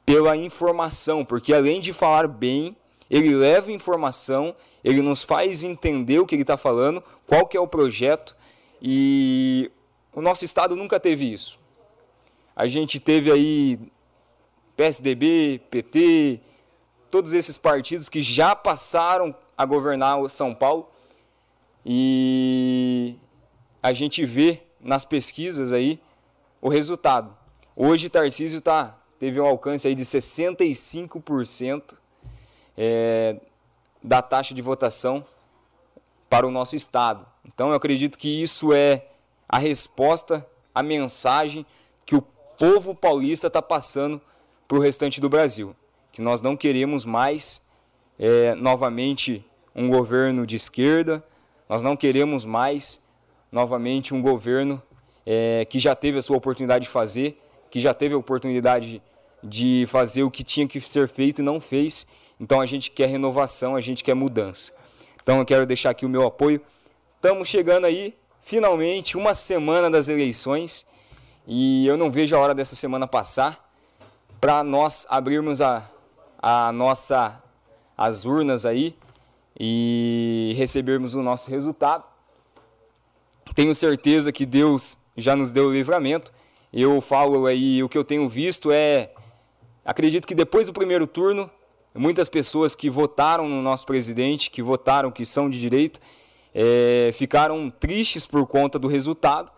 S8: pela informação, porque além de falar bem, ele leva informação, ele nos faz entender o que ele está falando, qual que é o projeto, e o nosso estado nunca teve isso. A gente teve aí PSDB, PT, todos esses partidos que já passaram a governar São Paulo e a gente vê nas pesquisas aí o resultado. Hoje Tarcísio tá, teve um alcance aí de 65% é, da taxa de votação para o nosso estado. Então eu acredito que isso é a resposta, a mensagem que o povo paulista está passando para o restante do Brasil. Que nós não queremos mais é, novamente um governo de esquerda, nós não queremos mais novamente um governo é, que já teve a sua oportunidade de fazer, que já teve a oportunidade de fazer o que tinha que ser feito e não fez. Então a gente quer renovação, a gente quer mudança. Então eu quero deixar aqui o meu apoio. Estamos chegando aí, finalmente, uma semana das eleições e eu não vejo a hora dessa semana passar para nós abrirmos a, a nossa as urnas aí e recebermos o nosso resultado. Tenho certeza que Deus já nos deu o livramento. Eu falo aí, o que eu tenho visto é. Acredito que depois do primeiro turno, muitas pessoas que votaram no nosso presidente, que votaram, que são de direita, é, ficaram tristes por conta do resultado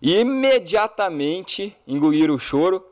S8: e imediatamente engoliram o choro,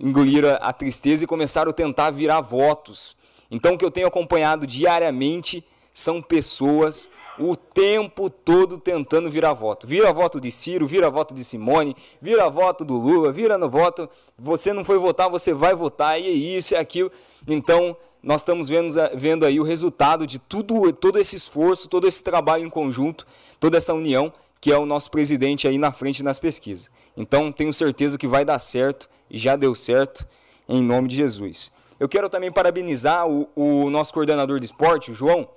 S8: engoliram a tristeza e começaram a tentar virar votos. Então, o que eu tenho acompanhado diariamente são pessoas o tempo todo tentando virar voto. Vira voto de Ciro, vira voto de Simone, vira voto do Lula, vira no voto. Você não foi votar, você vai votar, e é isso, é aquilo. Então, nós estamos vendo, vendo aí o resultado de tudo, todo esse esforço, todo esse trabalho em conjunto, toda essa união, que é o nosso presidente aí na frente nas pesquisas. Então, tenho certeza que vai dar certo, e já deu certo, em nome de Jesus. Eu quero também parabenizar o, o nosso coordenador de esporte, o João,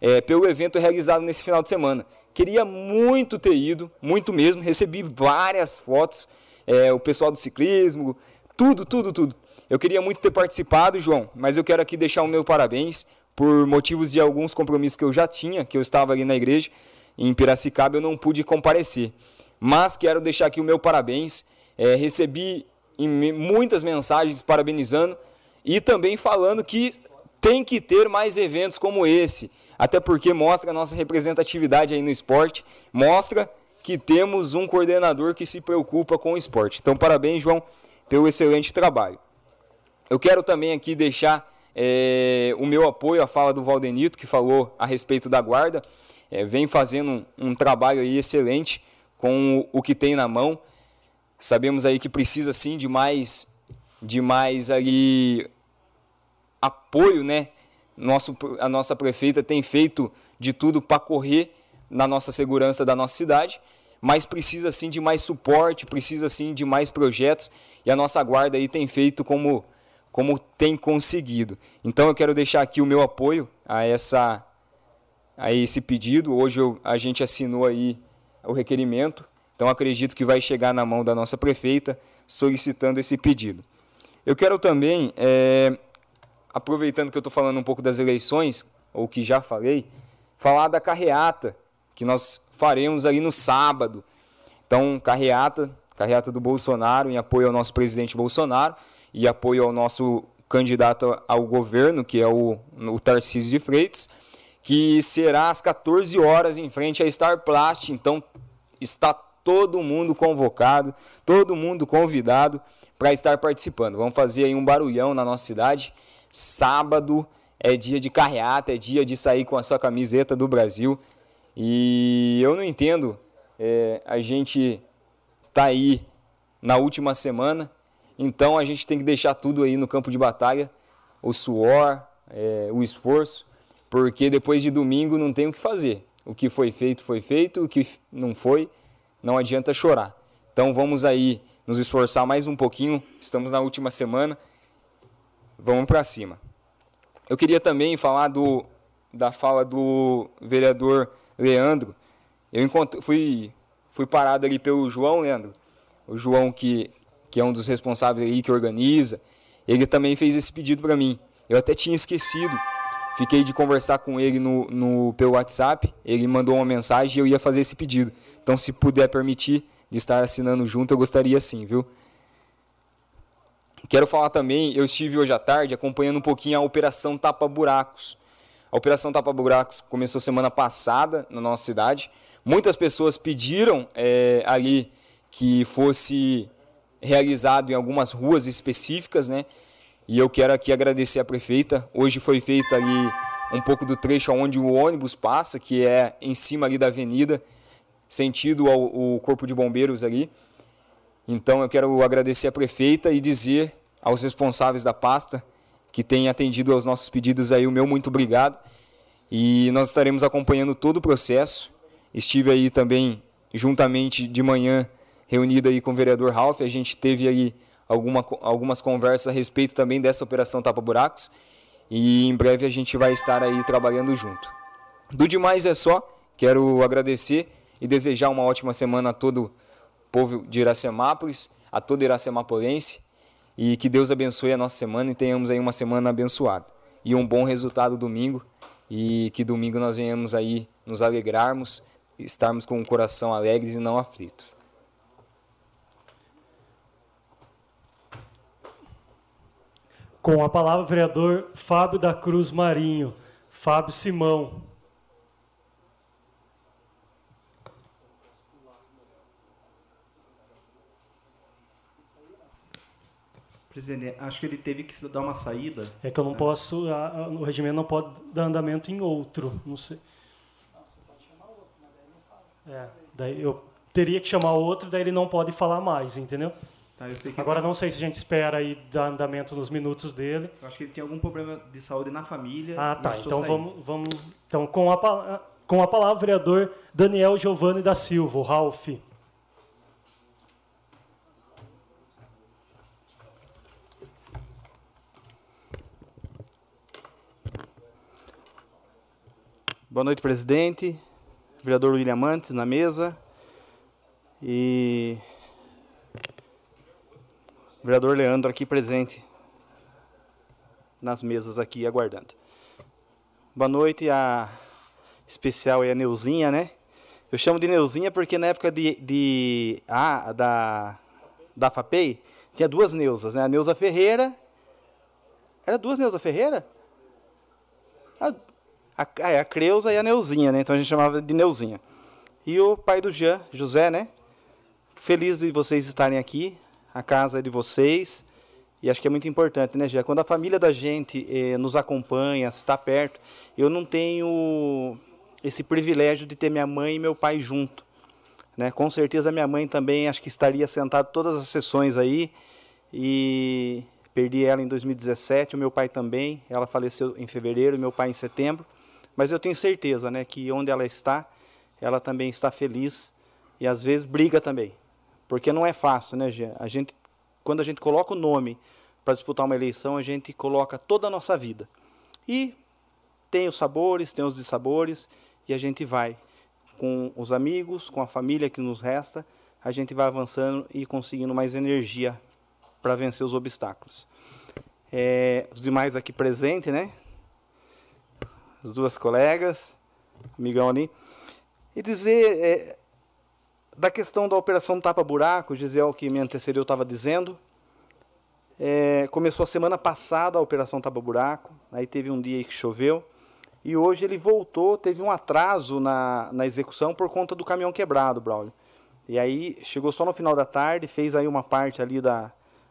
S8: é, pelo evento realizado nesse final de semana. Queria muito ter ido, muito mesmo. Recebi várias fotos, é, o pessoal do ciclismo, tudo, tudo, tudo. Eu queria muito ter participado, João, mas eu quero aqui deixar o meu parabéns por motivos de alguns compromissos que eu já tinha, que eu estava ali na igreja, em Piracicaba, eu não pude comparecer. Mas quero deixar aqui o meu parabéns. É, recebi muitas mensagens parabenizando e também falando que tem que ter mais eventos como esse até porque mostra a nossa representatividade aí no esporte, mostra que temos um coordenador que se preocupa com o esporte. Então, parabéns, João, pelo excelente trabalho. Eu quero também aqui deixar é, o meu apoio à fala do Valdenito, que falou a respeito da guarda. É, vem fazendo um, um trabalho aí excelente com o, o, que tem na mão. Sabemos aí que precisa sim de mais, de mais ali apoio, né? Nosso, a nossa prefeita tem feito de tudo para correr na nossa segurança da nossa cidade, mas precisa sim de mais suporte, precisa sim de mais projetos e a nossa guarda aí tem feito como, como tem conseguido. Então eu quero deixar aqui o meu apoio a, essa, a esse pedido. Hoje eu, a gente assinou aí o requerimento, então acredito que vai chegar na mão da nossa prefeita solicitando esse pedido. Eu quero também é, aproveitando que eu estou falando um pouco das eleições, ou que já falei, falar da carreata que nós faremos ali no sábado. Então, carreata, carreata do Bolsonaro em apoio ao nosso presidente Bolsonaro e apoio ao nosso candidato ao governo, que é o, o Tarcísio de Freitas, que será às 14 horas em frente à Star Plast. Então, está todo mundo convocado, todo mundo convidado para estar participando. Vamos fazer aí um barulhão na nossa cidade. Sábado é dia de carreata, é dia de sair com a sua camiseta do Brasil. E eu não entendo, é, a gente tá aí na última semana, então a gente tem que deixar tudo aí no campo de batalha, o suor, é, o esforço, porque depois de domingo não tem o que fazer. O que foi feito foi feito, o que não foi, não adianta chorar. Então vamos aí nos esforçar mais um pouquinho. Estamos na última semana. Vamos para cima. Eu queria também falar do, da fala do vereador Leandro. Eu fui, fui parado ali pelo João, Leandro. O João que, que é um dos responsáveis aí, que organiza. Ele também fez esse pedido para mim. Eu até tinha esquecido. Fiquei de conversar com ele no, no, pelo WhatsApp. Ele mandou uma mensagem e eu ia fazer esse pedido. Então, se puder permitir, de estar assinando junto, eu gostaria sim, viu? Quero falar também, eu estive hoje à tarde acompanhando um pouquinho a Operação Tapa Buracos. A Operação Tapa Buracos começou semana passada na nossa cidade. Muitas pessoas pediram é, ali que fosse realizado em algumas ruas específicas, né? E eu quero aqui agradecer a prefeita. Hoje foi feito ali um pouco do trecho onde o ônibus passa, que é em cima ali da avenida sentido ao, ao Corpo de Bombeiros ali. Então eu quero agradecer a prefeita e dizer aos responsáveis da pasta que têm atendido aos nossos pedidos aí o meu muito obrigado. E nós estaremos acompanhando todo o processo. Estive aí também juntamente de manhã reunido aí com o vereador Ralph, a gente teve aí alguma, algumas conversas a respeito também dessa operação Tapa Buracos e em breve a gente vai estar aí trabalhando junto. Do demais é só, quero agradecer e desejar uma ótima semana a todo o povo de Iracemápolis, a todo Iracemapolense, e que Deus abençoe a nossa semana e tenhamos aí uma semana abençoada. E um bom resultado domingo, e que domingo nós venhamos aí nos alegrarmos, estarmos com o coração alegres e não aflitos.
S2: Com a palavra, o vereador Fábio da Cruz Marinho. Fábio Simão.
S9: Presidente, acho que ele teve que dar uma saída.
S2: É que eu não posso, a, a, o regimento não pode dar andamento em outro, não sei. Não, você pode chamar outro, mas daí não fala. É, daí eu teria que chamar outro, daí ele não pode falar mais, entendeu? Tá, Agora não sei se a gente espera aí dar andamento nos minutos dele.
S9: Eu acho que ele tinha algum problema de saúde na família.
S2: Ah, tá. Então vamos, vamos. Então com a, com a palavra, vereador Daniel Giovanni da Silva, o Ralph.
S9: Boa noite, presidente. Vereador William Mantes na mesa. E vereador Leandro aqui presente nas mesas aqui aguardando. Boa noite a especial é a Neuzinha, né? Eu chamo de Neuzinha porque na época de, de da da FAPEI tinha duas Neusas, né? A Neuza Ferreira. Era duas Neuza Ferreira? A, é, a Creuza e a Neuzinha, né? Então a gente chamava de Neuzinha. E o pai do Jean, José, né? Feliz de vocês estarem aqui. A casa é de vocês. E acho que é muito importante, né, Jean? Quando a família da gente eh, nos acompanha, está perto, eu não tenho esse privilégio de ter minha mãe e meu pai junto. Né? Com certeza minha mãe também acho que estaria sentada todas as sessões aí. E perdi ela em 2017, o meu pai também. Ela faleceu em fevereiro, meu pai em setembro. Mas eu tenho certeza né, que onde ela está, ela também está feliz e às vezes briga também. Porque não é fácil, né, Gê? A gente, quando a gente coloca o nome para disputar uma eleição, a gente coloca toda a nossa vida. E tem os sabores, tem os dissabores, e a gente vai com os amigos, com a família que nos resta, a gente vai avançando e conseguindo mais energia para vencer os obstáculos. é, os demais aqui presentes, né? As duas colegas, amigão ali. E dizer é, da questão da operação tapa-buraco, o Gisel que me antecedeu estava dizendo. É, começou a semana passada a operação tapa-buraco, aí teve um dia que choveu. E hoje ele voltou, teve um atraso na, na execução por conta do caminhão quebrado, Braulio. E aí chegou só no final da tarde, fez aí uma parte ali da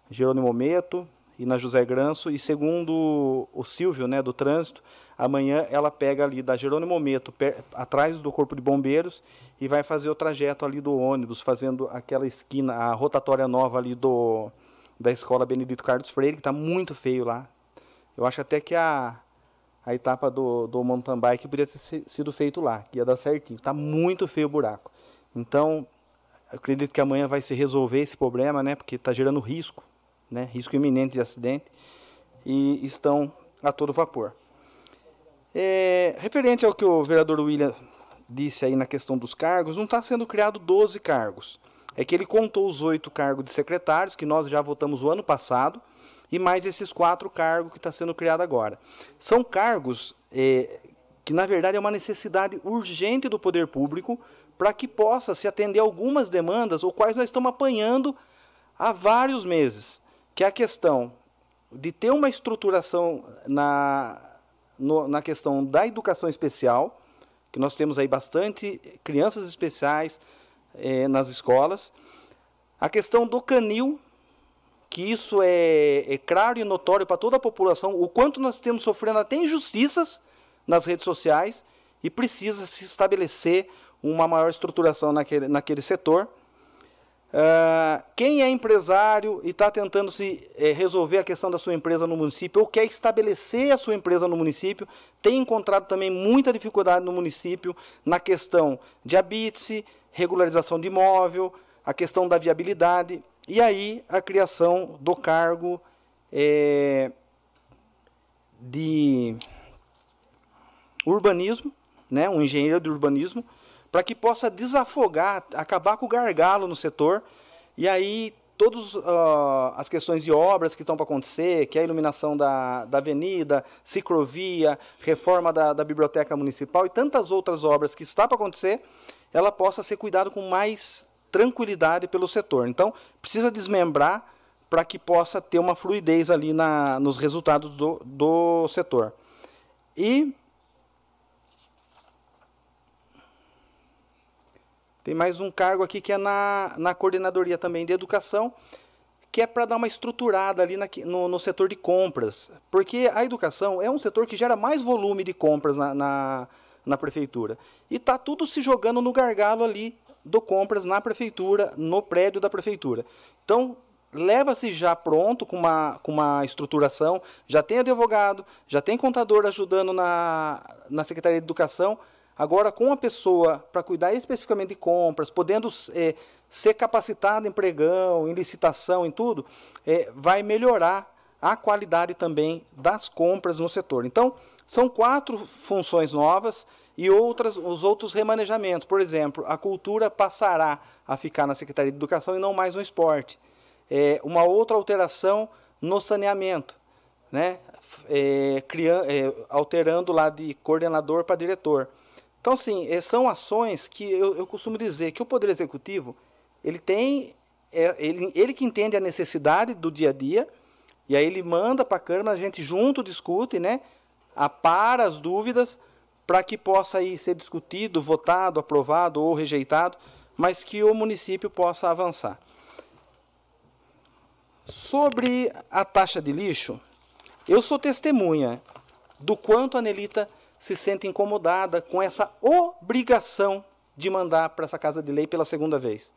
S9: Jerônimo Meto e na José Granço. E segundo o Silvio, né, do trânsito, amanhã ela pega ali da Jerônimo Meto, atrás do Corpo de Bombeiros, e vai fazer o trajeto ali do ônibus, fazendo aquela esquina, a rotatória nova ali do da Escola Benedito Carlos Freire, que está muito feio lá. Eu acho até que a a etapa do, do mountain bike podia ter sido feito lá, que ia dar certinho. Está muito feio o buraco. Então, acredito que amanhã vai se resolver esse problema, né? Porque está gerando risco, né? Risco iminente de acidente. E estão a todo vapor. É, referente ao que o vereador William disse aí na questão dos cargos, não está sendo criado 12 cargos. É que ele contou os oito cargos de secretários, que nós já votamos o ano passado, e mais esses quatro cargos que está sendo criado agora. São cargos é, que, na verdade, é uma necessidade urgente do poder público para que possa se atender algumas demandas, ou quais nós estamos apanhando há vários meses, que é a questão de ter uma estruturação na, no, na questão da educação especial, que nós temos aí bastante crianças especiais é, nas escolas, a questão do canil, que isso é, é claro e notório para toda a população, o quanto nós temos sofrendo até injustiças nas redes sociais e precisa se estabelecer uma maior estruturação naquele, naquele setor. Uh, quem é empresário e está tentando se é, resolver a questão da sua empresa no município ou quer estabelecer a sua empresa no município, tem encontrado também muita dificuldade no município na questão de habite regularização de imóvel, a questão da viabilidade. E aí a criação do cargo é, de urbanismo, né, um engenheiro de urbanismo, para que possa desafogar, acabar com o gargalo no setor. E aí todas uh, as questões de obras que estão para acontecer, que é a iluminação da, da avenida, ciclovia, reforma da, da biblioteca municipal e tantas outras obras que está para acontecer, ela possa ser cuidada com mais tranquilidade pelo setor. Então, precisa desmembrar para que possa ter uma fluidez ali na, nos resultados do, do setor. E tem mais um cargo aqui que é na, na coordenadoria também de educação, que é para dar uma estruturada ali na, no, no, setor de compras. Porque a educação é um setor que gera mais volume de compras na, na, na prefeitura. E está tudo se jogando no gargalo ali do compras na prefeitura, no prédio da prefeitura. Então, leva-se já pronto com uma, com uma estruturação, já tem advogado, já tem contador ajudando na, na Secretaria de Educação, agora com a pessoa para cuidar especificamente de compras, podendo é, ser capacitado em pregão, em licitação, em tudo, é, vai melhorar a qualidade também das compras no setor. Então, são quatro funções novas e outras, os outros remanejamentos. Por exemplo, a cultura passará a ficar na Secretaria de Educação e não mais no esporte. É, uma outra alteração no saneamento, né? É, criando, é, alterando lá de coordenador para diretor. Então, sim, é, são ações que eu, eu, costumo dizer que o Poder Executivo ele tem, é, ele, ele que entende a necessidade do dia a dia, e aí ele manda para a Câmara, a gente junto discute, né? apara as dúvidas, para que possa aí ser discutido, votado, aprovado ou rejeitado, mas que o município possa avançar. Sobre a taxa de lixo, eu sou testemunha do quanto a Nelita se sente incomodada com essa obrigação de mandar para essa casa de lei pela segunda vez.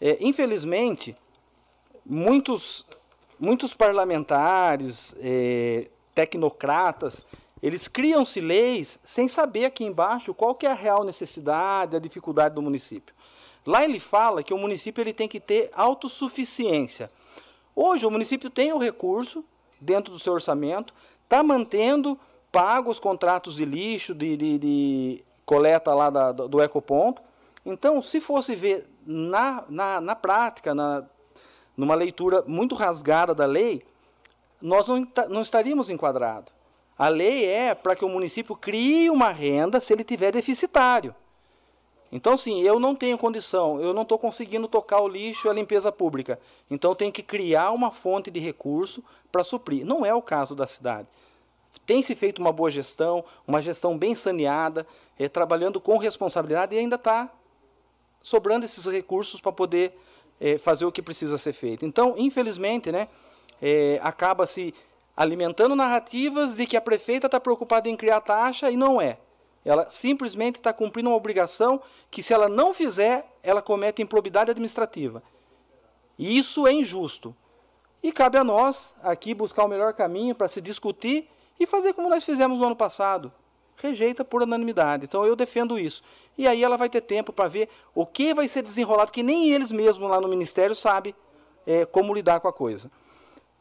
S9: É, infelizmente, muitos, muitos parlamentares, é, tecnocratas, eles criam-se leis sem saber aqui embaixo qual que é a real necessidade, a dificuldade do município. Lá ele fala que o município ele tem que ter autossuficiência. Hoje o município tem o recurso dentro do seu orçamento, está mantendo pago os contratos de lixo, de, de, de coleta lá da, do ecoponto. Então, se fosse ver na, na, na prática, na, numa leitura muito rasgada da lei, nós não, não estaríamos enquadrados. A lei é para que o município crie uma renda se ele tiver deficitário. Então, sim, eu não tenho condição, eu não estou conseguindo tocar o lixo e a limpeza pública. Então, tenho que criar uma fonte de recurso para suprir. Não é o caso da cidade. Tem se feito uma boa gestão, uma gestão bem saneada, é, trabalhando com responsabilidade e ainda está sobrando esses recursos para poder é, fazer o que precisa ser feito. Então, infelizmente, né, é, acaba se alimentando narrativas de que a prefeita está preocupada em criar taxa e não é. Ela simplesmente está cumprindo uma obrigação que, se ela não fizer, ela comete improbidade administrativa. E isso é injusto. E cabe a nós aqui buscar o melhor caminho para se discutir e fazer como nós fizemos no ano passado. Rejeita por unanimidade. Então eu defendo isso. E aí ela vai ter tempo para ver o que vai ser desenrolado, porque nem eles mesmos lá no Ministério sabem é, como lidar com a coisa.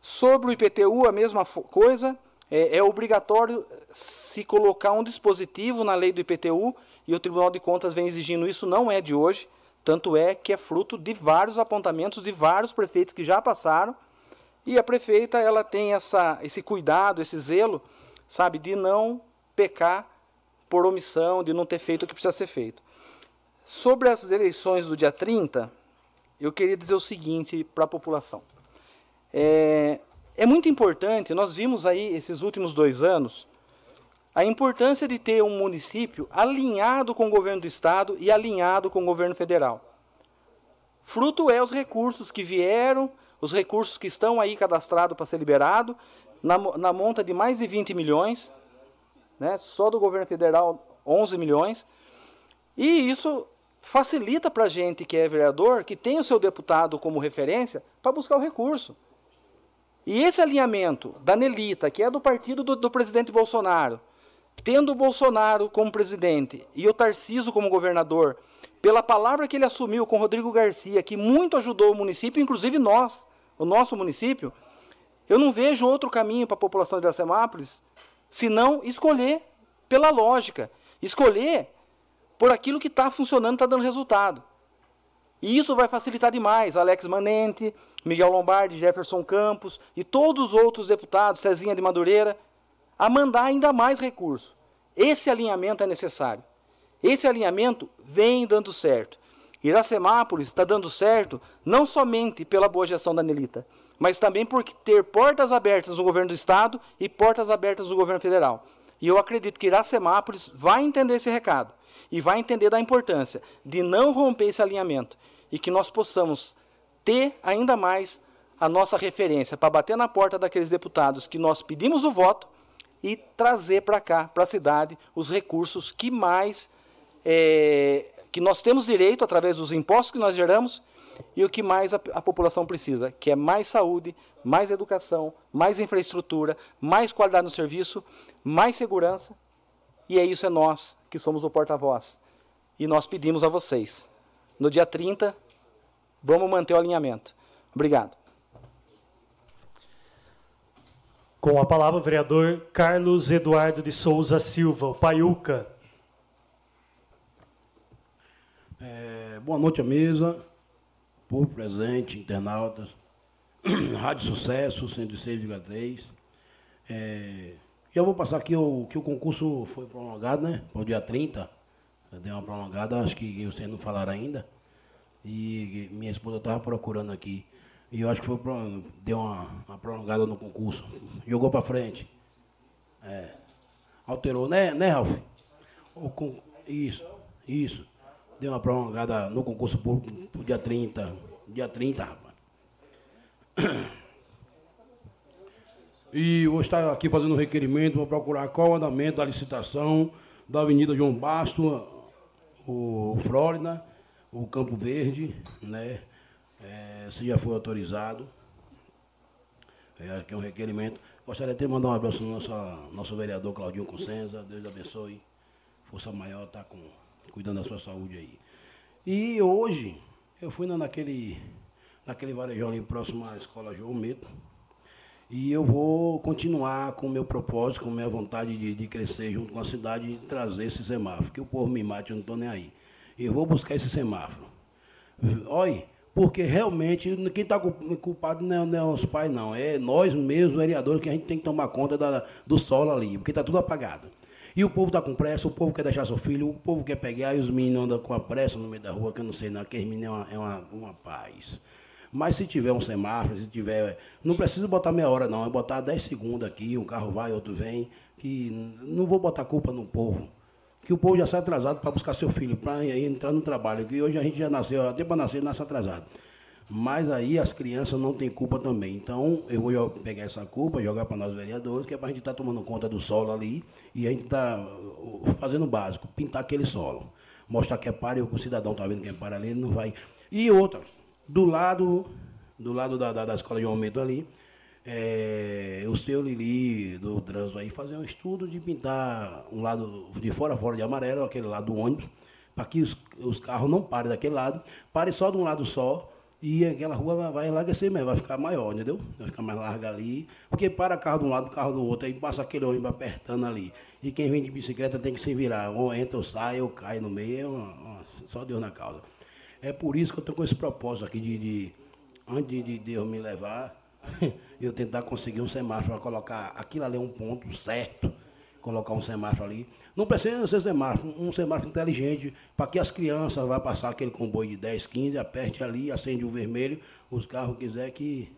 S9: Sobre o IPTU, a mesma coisa é, é, obrigatório se colocar um dispositivo na lei do IPTU, e o Tribunal de Contas vem exigindo isso, não é de hoje, tanto é que é fruto de vários apontamentos de vários prefeitos que já passaram, e a prefeita ela tem essa, esse cuidado, esse zelo, sabe, de não pecar por omissão, de não ter feito o que precisa ser feito. Sobre as eleições do dia 30, eu queria dizer o seguinte para a população. É, é muito importante, nós vimos aí esses últimos dois anos, a importância de ter um município alinhado com o governo do estado e alinhado com o governo federal. Fruto é os recursos que vieram, os recursos que estão aí cadastrados para ser liberado, na, na monta de mais de 20 milhões, né, só do governo federal 11 milhões, e isso facilita para a gente que é vereador, que tem o seu deputado como referência, para buscar o recurso. E esse alinhamento da Nelita, que é do partido do, do presidente Bolsonaro, tendo o Bolsonaro como presidente e o Tarciso como governador, pela palavra que ele assumiu com Rodrigo Garcia, que muito ajudou o município, inclusive nós, o nosso município, eu não vejo outro caminho para a população de Iracemápolis senão escolher pela lógica, escolher por aquilo que está funcionando, está dando resultado. E isso vai facilitar demais. Alex Manente, Miguel Lombardi, Jefferson Campos e todos os outros deputados, Cezinha de Madureira, a mandar ainda mais recursos. Esse alinhamento é necessário. Esse alinhamento vem dando certo. Iracemápolis está dando certo não somente pela boa gestão da Nelita, mas também por ter portas abertas no governo do Estado e portas abertas no governo federal. E eu acredito que Iracemápolis vai entender esse recado e vai entender da importância de não romper esse alinhamento e que nós possamos ter ainda mais a nossa referência para bater na porta daqueles deputados que nós pedimos o voto e trazer para cá, para a cidade, os recursos que mais é, que nós temos direito através dos impostos que nós geramos e o que mais a, a, população precisa, que é mais saúde, mais educação, mais infraestrutura, mais qualidade no serviço, mais segurança. E é isso é nós que somos o porta-voz. E nós pedimos a vocês, no dia 30, Vamos manter o alinhamento. Obrigado.
S2: Com a palavra, o vereador Carlos Eduardo de Souza Silva, o Paiuca.
S10: Boa noite à mesa, povo presente, internautas, (clears throat) Rádio Sucesso 106,3. É, eu vou passar aqui o, que o concurso foi prolongado, né? Para o dia 30. Deu uma prolongada, acho que vocês não falaram ainda. E minha esposa estava procurando aqui. E eu acho que foi deu uma, uma prolongada no concurso. Jogou para frente. É. Alterou, né, né, Ralf? O, isso, isso. Deu uma prolongada no concurso público pro dia 30. Dia 30, rapaz. (clears throat) E vou estar aqui fazendo um requerimento para procurar qual o andamento da licitação da Avenida João Basto, o Flórida, o Campo Verde, né? É, se já foi autorizado. É, aqui é um requerimento. Gostaria de ter mandar um abraço ao nosso, nosso vereador Claudinho Consenza. Deus abençoe. Força Maior está com, cuidando da sua saúde aí. E hoje, eu fui naquele, naquele varejão ali próximo à escola João. E eu vou continuar com o meu propósito, com minha vontade de, de crescer junto com a cidade e trazer esse semáforo. Que o povo me mate, eu não estou nem aí. Eu vou buscar esse semáforo. Olha, porque realmente quem está culpado não é, não é, os pais, não. É nós mesmos, vereadores, que a gente tem que tomar conta da, do solo ali, porque está tudo apagado. E o povo está com pressa, o povo quer deixar seu filho, o povo quer pegar, e os meninos andam com a pressa no meio da rua, que eu não sei não, aqueles meninos é uma, é uma, uma paz. Mas se tiver um semáforo, se tiver. Não precisa botar meia hora, não. É botar 10 segundos aqui, um carro vai, outro vem. Que não vou botar culpa no povo. Que o povo já sai atrasado para buscar seu filho, para entrar no trabalho. Que hoje a gente já nasceu, até para nascer, nasce atrasado. Mas aí as crianças não têm culpa também. Então eu vou pegar essa culpa, jogar para nós vereadores, que é para a gente estar tá tomando conta do solo ali e a gente está fazendo o básico, pintar aquele solo. Mostrar que é e o cidadão está vendo que é para ali, ele não vai. E outra, do lado, do lado da, da, da escola de aumento ali, é, o seu Lili do trânsito aí fazer um estudo de pintar um lado de fora fora de amarelo, aquele lado do ônibus, para que os, os carros não parem daquele lado, parem só de um lado só, e aquela rua vai, enlarguecer mesmo, vai ficar maior, entendeu? Vai ficar mais larga ali, porque para carro de um lado, carro do outro, aí passa aquele ônibus apertando ali. E quem vem de bicicleta tem que se virar, ou entra ou sai, ou cai no meio, é só Deus na causa. É por isso que eu estou com esse propósito aqui de, de antes de Deus me levar, (laughs) eu tentar conseguir um semáforo para colocar aquilo ali é um ponto certo, colocar um semáforo ali. Não precisa ser semáforo, um semáforo inteligente, para que as crianças vá passar aquele comboio de 10, 15, aperte ali, acende o vermelho, os carros quiser que,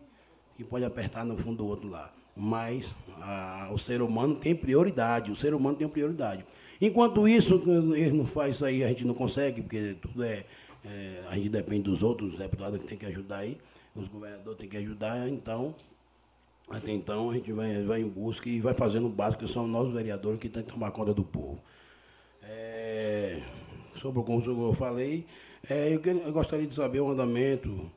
S10: que pode apertar no fundo do outro lá. Mas a, o ser humano tem prioridade, o ser humano tem prioridade. Enquanto isso, ele não faz isso aí, a gente não consegue, porque tudo é é, a gente depende dos outros deputados que tem que ajudar aí, os governadores têm que ajudar, então, até então a gente vai, vai em busca e vai fazendo o básico, que são nós vereadores que tem que tomar conta do povo. É, sobre o como eu falei, é, eu, eu, gostaria de saber o andamento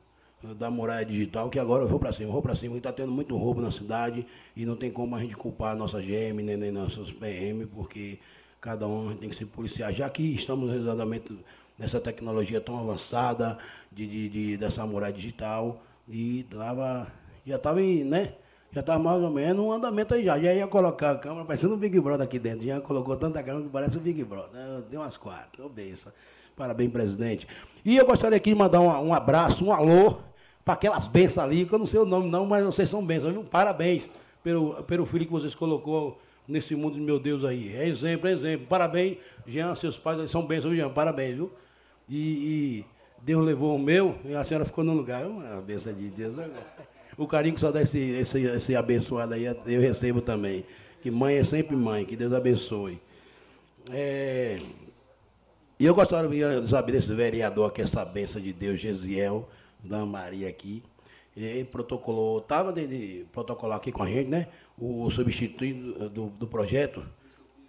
S10: da muralha digital, que agora eu vou para cima, vou para cima, está tendo muito roubo na cidade e não tem como a gente culpar a nossa GM, nem, nem nossos PM, porque cada um tem que se policiar. Já que estamos exatamente nessa tecnologia tão avançada de, de, de dessa muralha digital e tava, já estava né? Já estava mais ou menos um andamento aí já. Já ia colocar a câmera parecendo um Big Brother aqui dentro. Já colocou tanta câmera que parece um Big Brother. Deu umas quatro. Ô, benção. Parabéns, presidente. E eu gostaria aqui de mandar um, um abraço, um alô para aquelas bênçãos ali, que eu não sei o nome não, mas vocês são bênçãos, viu? Parabéns pelo, pelo filho que vocês colocou nesse mundo meu Deus aí. É exemplo, é exemplo. Parabéns, Jean, seus pais são bênçãos, Jean. Parabéns, viu? E, e, Deus levou o meu e a senhora ficou no lugar. Uma benção de Deus. Né? O carinho que só dá esse, esse, esse abençoado aí, eu recebo também. Que mãe é sempre mãe, que Deus abençoe. É, e eu gostaria de saber desse vereador aqui, essa benção de Deus, Gesiel, da Maria aqui. Ele protocolou, estava de, de, protocolar aqui com a gente, né? O substituto do, do projeto.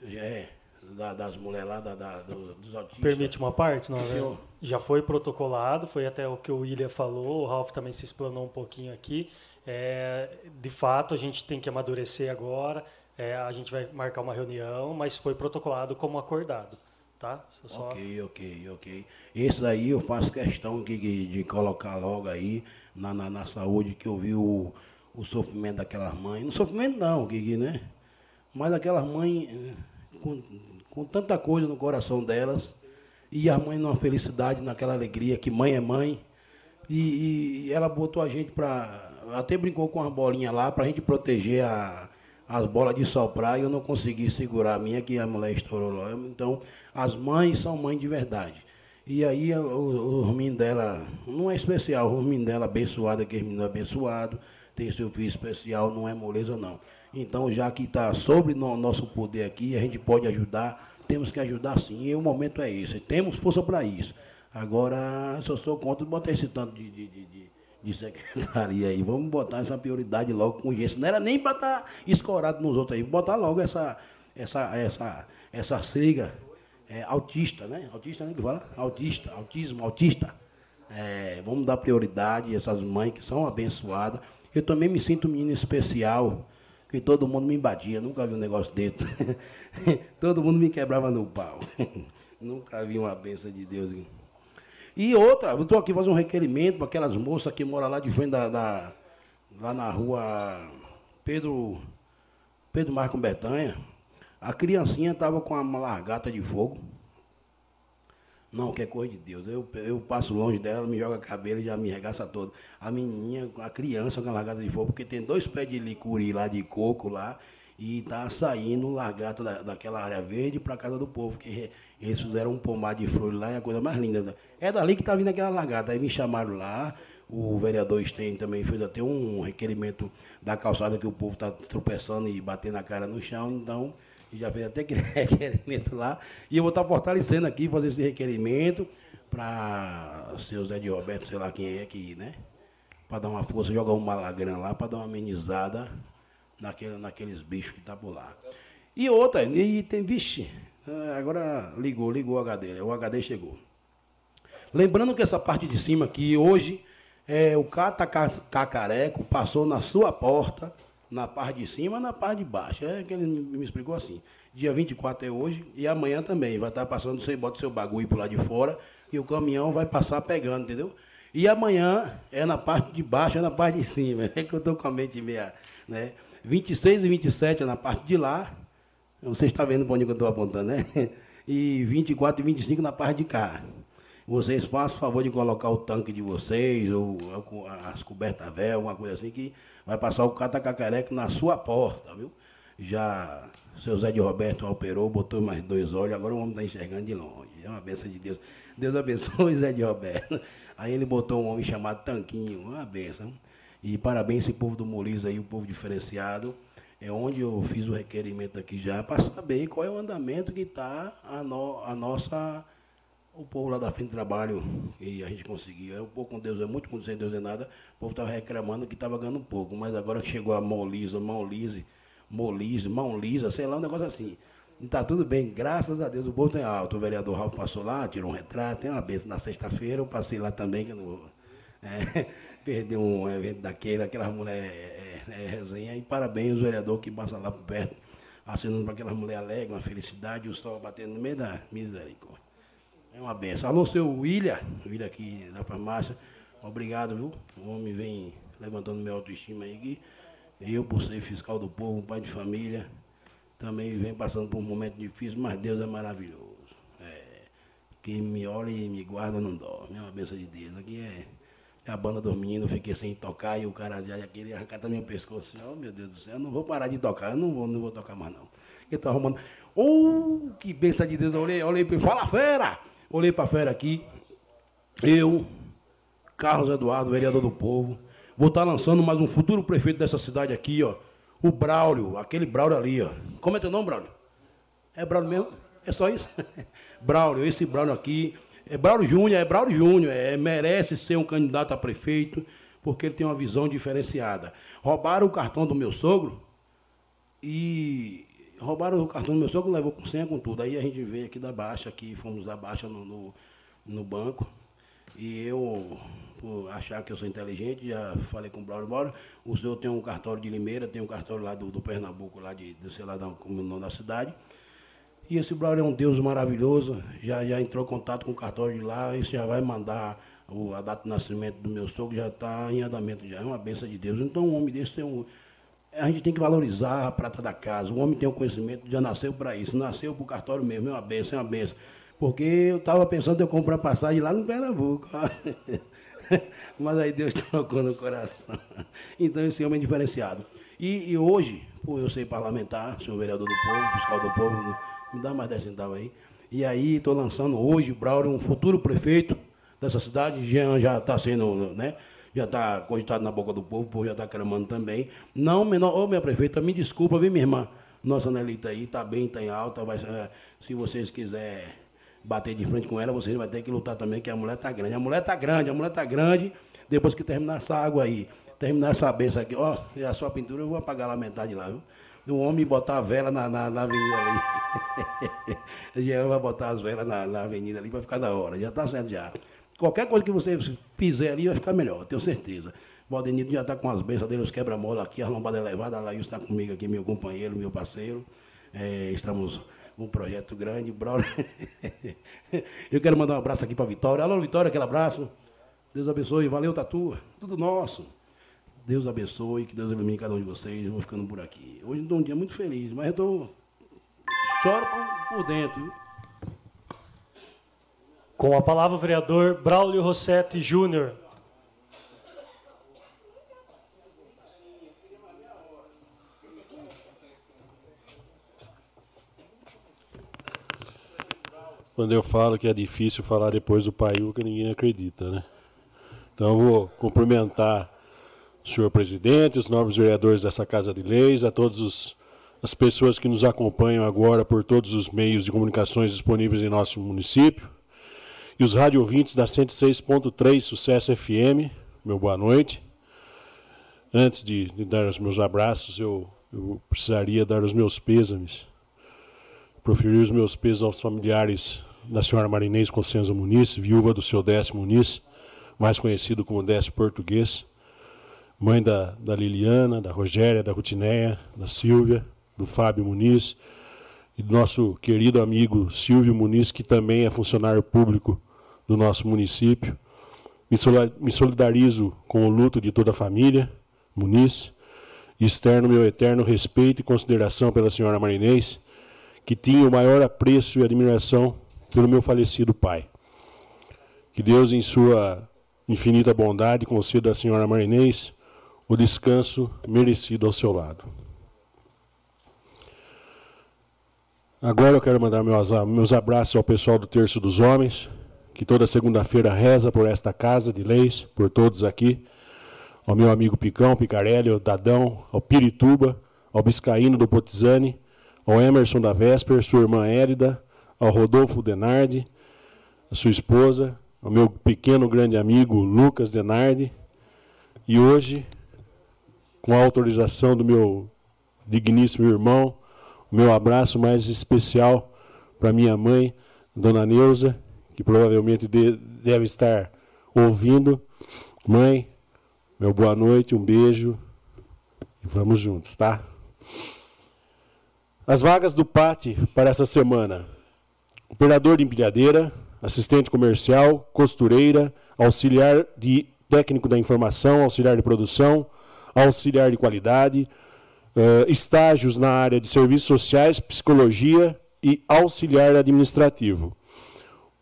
S10: É, da, das mulheres lá, da, da, dos autistas.
S2: Permite uma parte? Não, né? Já foi protocolado, foi até o que o William falou, o Ralph também se explanou um pouquinho aqui. É, de fato, a gente tem que amadurecer agora, é, a gente vai marcar uma reunião, mas foi protocolado como acordado. Tá?
S10: Só... Ok, ok, ok. Esse daí eu faço questão de, de colocar logo aí na, na, na, saúde, que eu vi o, o sofrimento daquelas mães. Não sofrimento não, Gui, né? Mas aquelas mães eh, com com tanta coisa no coração delas. E a mãe numa felicidade, naquela alegria, que mãe é mãe. E, e ela botou a gente para. Até brincou com as bolinhas lá para a gente proteger a, as bolas de soprar e eu não consegui segurar a minha, que a mulher estourou lá. Então, as mães são mães de verdade. E aí o, o, dela, não é especial, o menino dela abençoado, aquele menino abençoado, tem seu filho especial, não é moleza não. Então, já que está sobre o nosso poder aqui, a gente pode ajudar, temos que ajudar sim, e o momento é esse. Temos força para isso. Agora, se eu sou contra botar esse tanto de, de, de, de, secretaria aí, vamos botar essa prioridade logo com isso. Não era nem para estar tá escorado nos outros aí, botar logo essa, essa, essa, essa siga é, autista, né? Autista, né? Que fala? Autista, autismo, autista. É, vamos dar prioridade a essas mães que são abençoadas. Eu também me sinto menino especial que todo mundo me batia, nunca vi um negócio dentro. (laughs) todo mundo me quebrava no pau. (laughs) nunca vi uma benção de Deus. E outra, eu estou aqui fazendo um requerimento para aquelas moças que moram lá de frente da, da lá na rua Pedro, Pedro Marco Betanha. A criancinha estava com uma largata de fogo. Não, que é coisa de Deus. Eu, eu passo longe dela, me joga cabelo e já me regaça todo. A menininha, a criança com a largata de fogo, porque tem dois pés de licuri lá, de coco lá, e tá saindo largata da, daquela área verde para casa do povo, que eles fizeram um pomar de flores lá, é a coisa mais linda. É dali que tá vindo aquela largata. Aí me chamaram lá, o vereador Stein também fez até um requerimento da calçada que o povo está tropeçando e batendo a cara no chão, então já fez até (laughs) requerimento lá. E eu vou estar fortalecendo aqui, fazer esse requerimento para seu Zé de Roberto, sei lá quem é que, né? Para dar uma força, jogar um malagrã lá, para dar uma amenizada naquele, naqueles bichos que tá por lá. E outra, e tem, vixe, é, agora ligou, ligou o HD, o HD chegou. Lembrando que essa parte de cima aqui, hoje, é, o Cata Cacareco passou na sua porta, na parte de cima na parte de baixo. É que ele me explicou assim. Dia 24 é hoje e amanhã também. Vai estar passando, você bota seu bagulho por lá de fora e o caminhão vai passar pegando, entendeu? E amanhã é na parte de baixo, é na parte de cima. (laughs) É que eu estou com a mente meia, né? 26 e 27 é na parte de lá. Você está vendo para onde eu estou apontando, né? (laughs) E 24 e 25 na parte de cá. Vocês façam o favor de colocar o tanque de vocês, ou as cobertas velhas, alguma coisa assim, que vai passar o catacacareco na sua porta, viu? Já seu Zé de Roberto operou, botou mais dois olhos, agora o homem está enxergando de longe. É uma benção de Deus. Deus abençoe (laughs) Zé de Roberto. Aí ele botou um homem chamado Tanquinho, uma benção. E parabéns esse povo do Moliz aí, o povo diferenciado. É onde eu fiz o requerimento aqui já para saber qual é o andamento que está a, no, a nossa o povo lá da frente do trabalho e a gente conseguiu. É um pouco com Deus é muito, com Deus é nada. O povo estava reclamando que estava ganhando pouco, mas agora que chegou a mão lisa, mão lisa, molise, mão lisa, sei lá, um negócio assim. E tá tudo bem, graças a Deus, o povo tem alto. O vereador Ralf passou lá, tirou um retrato, tem uma benção na sexta-feira, eu passei lá também, que eu não vou. É, (laughs) perdi um evento daquele, aquelas mulheres é, é, é, resenha, e parabéns o vereador que passa lá por perto, assinando para aquelas mulheres alegres, uma felicidade, o sol batendo no meio da misericórdia. É uma benção. Alô, seu William, William aqui da farmácia. Obrigado, viu? O homem vem levantando minha autoestima aí. Eu, por ser fiscal do povo, pai de família, também vem passando por um momento difícil, mas Deus é maravilhoso. É, quem me olha e me guarda não dorme. É uma benção de Deus. Aqui é, é a banda dos meninos, fiquei sem tocar e o cara já queria arrancar também o pescoço. Oh, meu Deus do céu, eu não vou parar de tocar, eu não vou, não vou tocar mais não. Eu tô arrumando. Oh, que benção de Deus. Eu olhei, olhei para fala fera! Olhei para a fera aqui. Eu, Carlos Eduardo, vereador do povo, vou estar tá lançando mais um futuro prefeito dessa cidade aqui, ó. O Braulio, aquele Braulio ali, ó. Como é teu nome, Braulio? É Braulio mesmo? É só isso? (laughs) Braulio, esse Braulio aqui. É Braulio Júnior, é Braulio Júnior, é, merece ser um candidato a prefeito, porque ele tem uma visão diferenciada. Roubaram o cartão do meu sogro e roubaram o cartão do meu sogro, levou com senha, com tudo. Aí a gente veio aqui da Baixa, aqui fomos da Baixa no, no, no banco. E eu, por achar que eu sou inteligente, já falei com o Braulio, Braulio, o senhor tem um cartório de Limeira, tem um cartório lá do, do Pernambuco, lá de, de sei lá, da, como nome da cidade. E esse Braulio é um Deus maravilhoso, já, já entrou em contato com o cartório de lá, isso já vai mandar o, a data de nascimento do meu sogro, já está em andamento, já é uma benção de Deus. Então um homem desse tem um a gente tem que valorizar a prata da casa. O homem tem o conhecimento, já nasceu para isso. Nasceu para o cartório mesmo, é uma benção, é uma benção. Porque eu estava pensando em eu comprar passagem lá no Pernambuco. (laughs) (laughs) Mas aí Deus (laughs) tocou no coração. Então esse homem é diferenciado. E, e hoje, por eu ser parlamentar, senhor vereador do povo, fiscal do povo, me dá mais 10 centavos aí. E aí estou lançando hoje, Braulio, um futuro prefeito dessa cidade, Jean já está sendo, né? já está cogitado na boca do povo, o povo já está clamando também. Não, menor, ô minha prefeita, me desculpa, viu, minha irmã? Nossa Nelita aí está bem, está em alta, vai, é, se vocês quiserem bater de frente com ela, vocês vão ter que lutar também, que a mulher está grande. A mulher está grande, a mulher está grande, depois que terminar essa água aí, terminar essa benção aqui, ó, e a sua pintura eu vou apagar lá metade lá, viu? O homem botar a vela na, na, na avenida ali. (laughs) já vai botar as velas na, na avenida ali, vai ficar da hora, já está certo já. Qualquer coisa que você fizer ali vai ficar melhor, tenho certeza. Valdenito já está com as bênçãos dele, os quebra-mola aqui, a lombada elevada, a Laís está comigo aqui, meu companheiro, meu parceiro. É, estamos um projeto grande, brother. (laughs) Eu quero mandar um abraço aqui para Vitória. Alô, Vitória, aquele abraço. Deus abençoe, valeu, Tatu. Tudo nosso. Deus abençoe, que Deus ilumine cada um de vocês. Eu vou ficando por aqui. Hoje estou um dia muito feliz, mas eu estou. Choro por, dentro.
S2: Com a palavra o vereador Braulio Rossetti Júnior.
S11: Quando eu falo que é difícil falar depois do Paiuca, ninguém acredita, né? Então vou cumprimentar o senhor presidente, os nobres vereadores dessa Casa de Leis, a todas as pessoas que nos acompanham agora por todos os meios de comunicações disponíveis em nosso município, e os rádio ouvintes da 106.3 Sucesso FM, meu boa noite. Antes de, de dar os meus abraços, eu, eu precisaria dar os meus pêsames, proferir os meus pêsames aos familiares da senhora Marinês Consenza Muniz, viúva do seu Décio Muniz, mais conhecido como Décio Português, mãe da, da Liliana, da Rogéria, da Rutineia, da Silvia, do Fábio Muniz, e do nosso querido amigo Silvio Muniz, que também é funcionário público do nosso município. Me solidarizo com o luto de toda a família Muniz, externo meu eterno respeito e consideração pela senhora Marinês, que tinha o maior apreço e admiração pelo meu falecido pai. Que Deus, em sua infinita bondade, conceda à senhora Marinês o descanso merecido ao seu lado. Agora eu quero mandar meus, abraços ao pessoal do Terço dos Homens, que toda segunda-feira reza por esta casa de leis, por todos aqui, ao meu amigo Picão, Picarelli, ao Dadão, ao Pirituba, ao Biscaíno do Potizani, ao Emerson da Vesper, sua irmã Érida, ao Rodolfo Denardi, a sua esposa, ao meu pequeno grande amigo Lucas Denardi, e hoje, com a autorização do meu digníssimo irmão, o meu abraço mais especial para minha mãe, Dona Neuza, que provavelmente deve estar ouvindo. Mãe, meu boa noite, um beijo e vamos juntos, tá? As vagas do PAT para essa semana operador de empilhadeira, assistente comercial, costureira, auxiliar de técnico da informação, auxiliar de produção, auxiliar de qualidade, uh, estágios na área de serviços sociais, psicologia e auxiliar administrativo.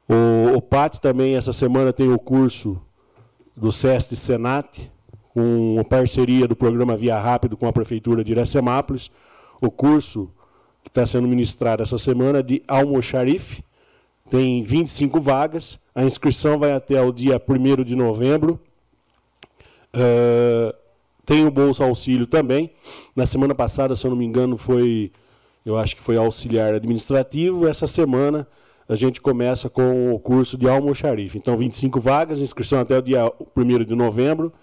S11: O, o PAT também, essa semana, tem o curso do SEST Senat, com parceria do programa Via Rápido com a Prefeitura de Iracemápolis. O curso que está sendo ministrado essa semana de Almoxarife. Tem 25 vagas. A inscrição vai até o dia 1 de novembro. Uh, tem o Bolsa Auxílio também. Na semana passada, se eu não me engano, foi, eu acho que foi auxiliar administrativo. Essa semana a gente começa com o curso de almoxarife. Então, 25 vagas, inscrição até o dia 1 de novembro.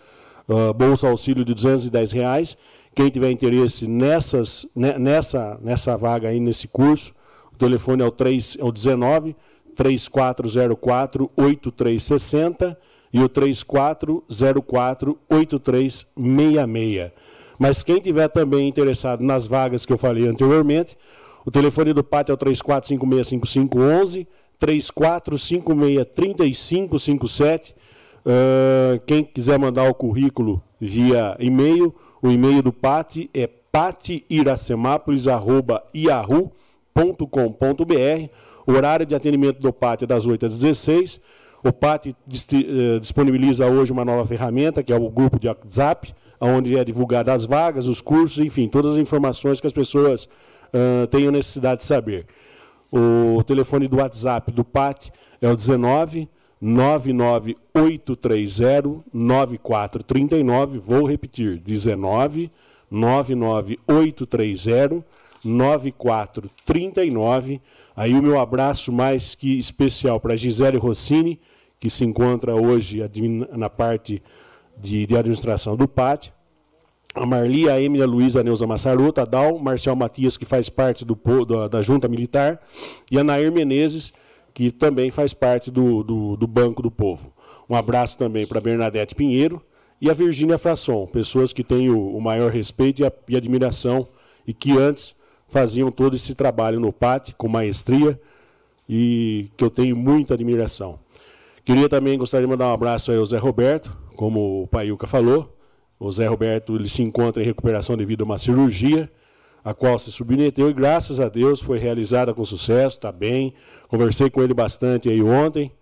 S11: Uh, Bolsa Auxílio de 210 reais. Quem tiver interesse nessas, nessa, nessa vaga aí, nesse curso, o telefone é o, 3, é o 19 3404 8360 e o 3404 8366. Mas quem tiver também interessado nas vagas que eu falei anteriormente, o telefone do pátio é o 34565511, 34563557. Uh, quem quiser mandar o currículo via e-mail, o e-mail do PAT é patiracemápolis.yahoo.com.br. O horário de atendimento do PAT é das 8 às 16. O PAT eh, disponibiliza hoje uma nova ferramenta, que é o grupo de WhatsApp, onde é divulgada as vagas, os cursos, enfim, todas as informações que as pessoas uh, tenham necessidade de saber. O telefone do WhatsApp do PAT é o 19 99830-9439. Vou repetir: 19 99830-9439. Aí o meu abraço mais que especial para Gisele Rossini, que se encontra hoje na parte de, de administração do PAT. A Marli, a Emília Luiza, a Neuza Massaroto, a Dal, Marcel Matias, que faz parte do, da, da Junta Militar, e a Nair Menezes, que também faz parte do, do, do Banco do Povo. Um abraço também para Bernadette Pinheiro e a Virgínia Frasson, pessoas que têm o, o maior respeito e, a, e, admiração e que antes faziam todo esse trabalho no PAT com maestria e que eu tenho muita admiração. Queria também, gostaria de mandar um abraço ao Zé Roberto, como o Paiuca falou. O Zé Roberto ele se encontra em recuperação devido a uma cirurgia a qual se submeteu e graças a Deus foi realizada com sucesso, está bem. Conversei com ele bastante aí ontem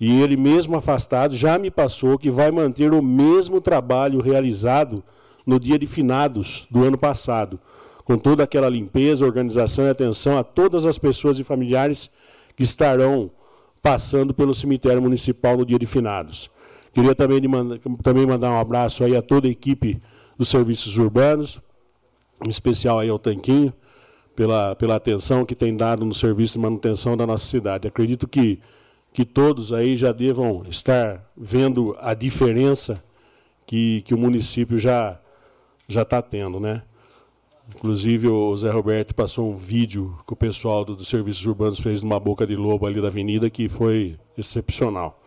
S11: e ele mesmo afastado já me passou que vai manter o mesmo trabalho realizado no dia de finados do ano passado, com toda aquela limpeza, organização e atenção a todas as pessoas e familiares que estarão passando pelo cemitério municipal no dia de finados. Queria também, também mandar um abraço aí a toda a equipe dos serviços urbanos, em especial aí ao Tanquinho, pela, pela atenção que tem dado no serviço de manutenção da nossa cidade. Acredito que, que todos aí já devam estar vendo a diferença que, que o município já já está tendo, né? Inclusive o Zé Roberto passou um vídeo que o pessoal dos do serviços urbanos fez numa boca de lobo ali da avenida que foi excepcional.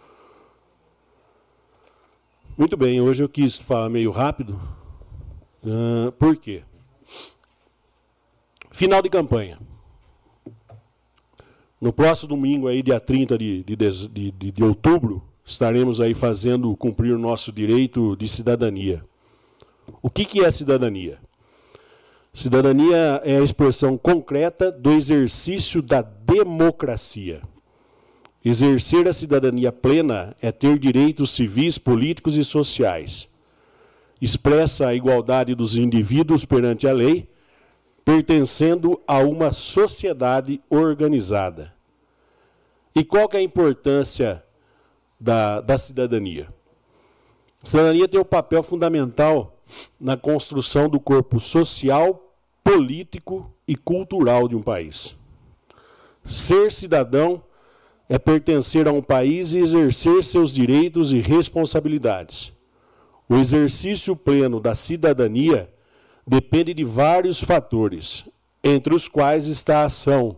S11: Muito bem, hoje eu quis falar meio rápido. Uh, por quê? Final de campanha. No próximo domingo, aí, dia 30 de, de, de, de outubro, estaremos aí fazendo cumprir o nosso direito de cidadania. O que, que é cidadania? Cidadania é a expressão concreta do exercício da democracia. Exercer a cidadania plena é ter direitos civis, políticos e sociais. Expressa a igualdade dos indivíduos perante a lei, pertencendo a uma sociedade organizada. E qual é a importância da, da cidadania? A cidadania tem um papel fundamental na construção do corpo social, político e cultural de um país. Ser cidadão é pertencer a um país e exercer seus direitos e responsabilidades. O exercício pleno da cidadania depende de vários fatores, entre os quais está a ação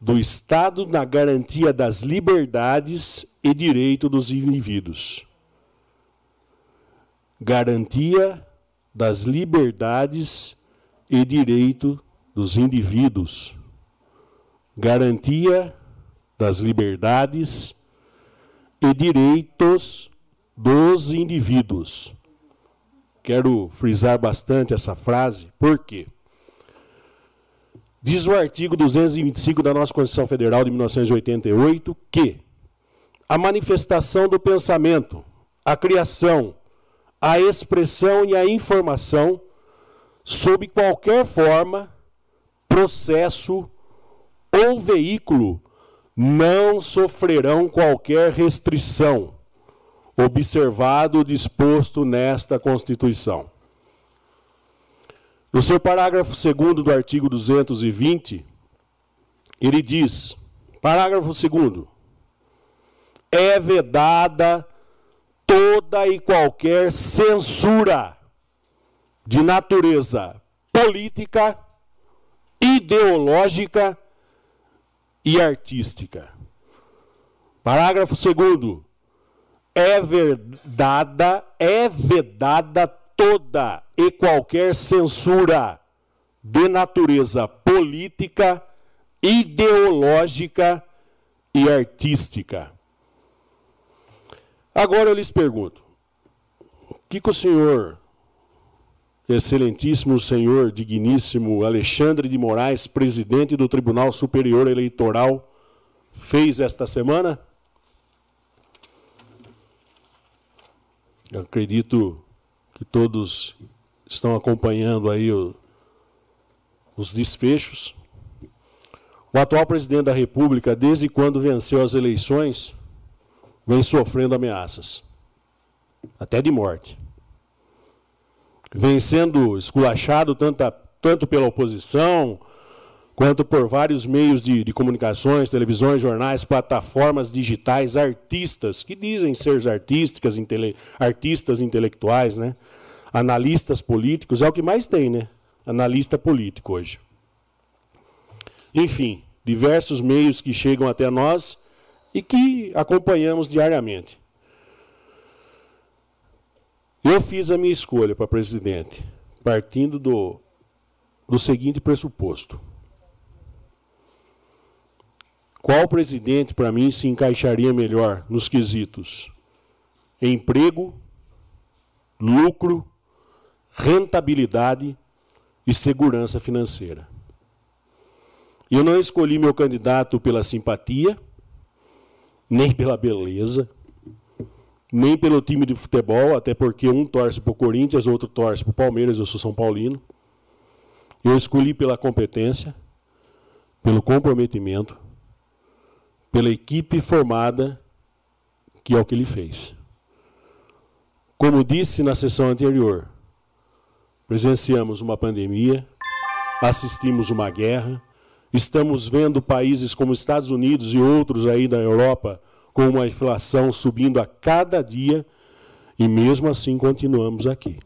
S11: do Estado na garantia das liberdades e direito dos indivíduos garantia das liberdades e direito dos indivíduos, garantia das liberdades e direitos dos indivíduos. Quero frisar bastante essa frase, por quê? Diz o artigo 225 da nossa Constituição Federal de 1988 que a manifestação do pensamento, a criação, a expressão e a informação sob qualquer forma, processo ou veículo não sofrerão qualquer restrição, observado disposto nesta Constituição. No seu parágrafo 2 do artigo 220, ele diz: parágrafo 2 é vedada toda e qualquer censura de natureza política, ideológica e artística. Parágrafo 2 é vedada, é vedada toda e qualquer censura de natureza política, ideológica e artística. Agora eu lhes pergunto: o que, que o senhor, excelentíssimo senhor, digníssimo Alexandre de Moraes, presidente do Tribunal Superior Eleitoral, fez esta semana? Eu acredito que todos estão acompanhando aí o, os desfechos. O atual presidente da República, desde quando venceu as eleições, vem sofrendo ameaças, até de morte. Vem sendo esculachado tanto, tanto pela oposição, quanto por vários meios de, de, comunicações, televisões, jornais, plataformas digitais, artistas, que dizem ser artísticas, intele, artistas intelectuais, né? analistas políticos, é o que mais tem, né? Analista político hoje. Enfim, diversos meios que chegam até nós e que acompanhamos diariamente. Eu fiz a minha escolha para presidente, partindo do, do seguinte pressuposto. Qual presidente, para mim, se encaixaria melhor nos quesitos emprego, lucro, rentabilidade e segurança financeira? Eu não escolhi meu candidato pela simpatia, nem pela beleza, nem pelo time de futebol, até porque um torce para o Corinthians, outro torce para o Palmeiras, eu sou São Paulino. Eu escolhi pela competência, pelo comprometimento, pela equipe formada, que é o que ele fez. Como disse na sessão anterior, presenciamos uma pandemia, assistimos uma guerra, estamos vendo países como Estados Unidos e outros aí da Europa com uma inflação subindo a cada dia e mesmo assim continuamos aqui.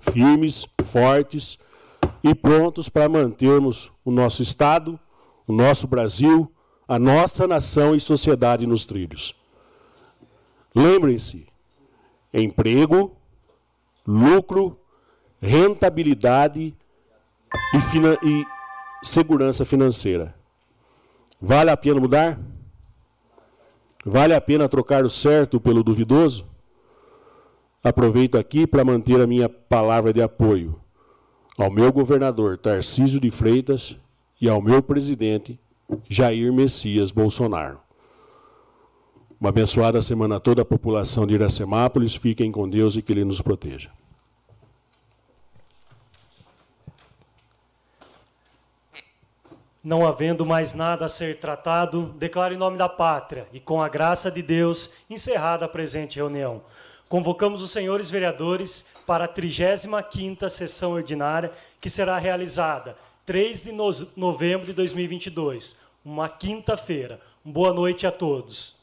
S11: Firmes, fortes e prontos para mantermos o nosso Estado, o nosso Brasil, a nossa nação e sociedade nos trilhos. Lembrem-se: emprego, lucro, rentabilidade e, e segurança financeira. Vale a pena mudar? Vale a pena trocar o certo pelo duvidoso? Aproveito aqui para manter a minha palavra de apoio ao meu governador Tarcísio de Freitas e ao meu presidente Jair Messias Bolsonaro. Uma abençoada semana toda a população de Iracemápolis. Fiquem com Deus e que Ele nos proteja.
S2: Não havendo mais nada a ser tratado, declaro em nome da pátria e com a graça de Deus encerrada a presente reunião. Convocamos os senhores vereadores para a 35ª sessão ordinária, que será realizada 3 de novembro de 2022, uma quinta-feira. Boa noite a todos.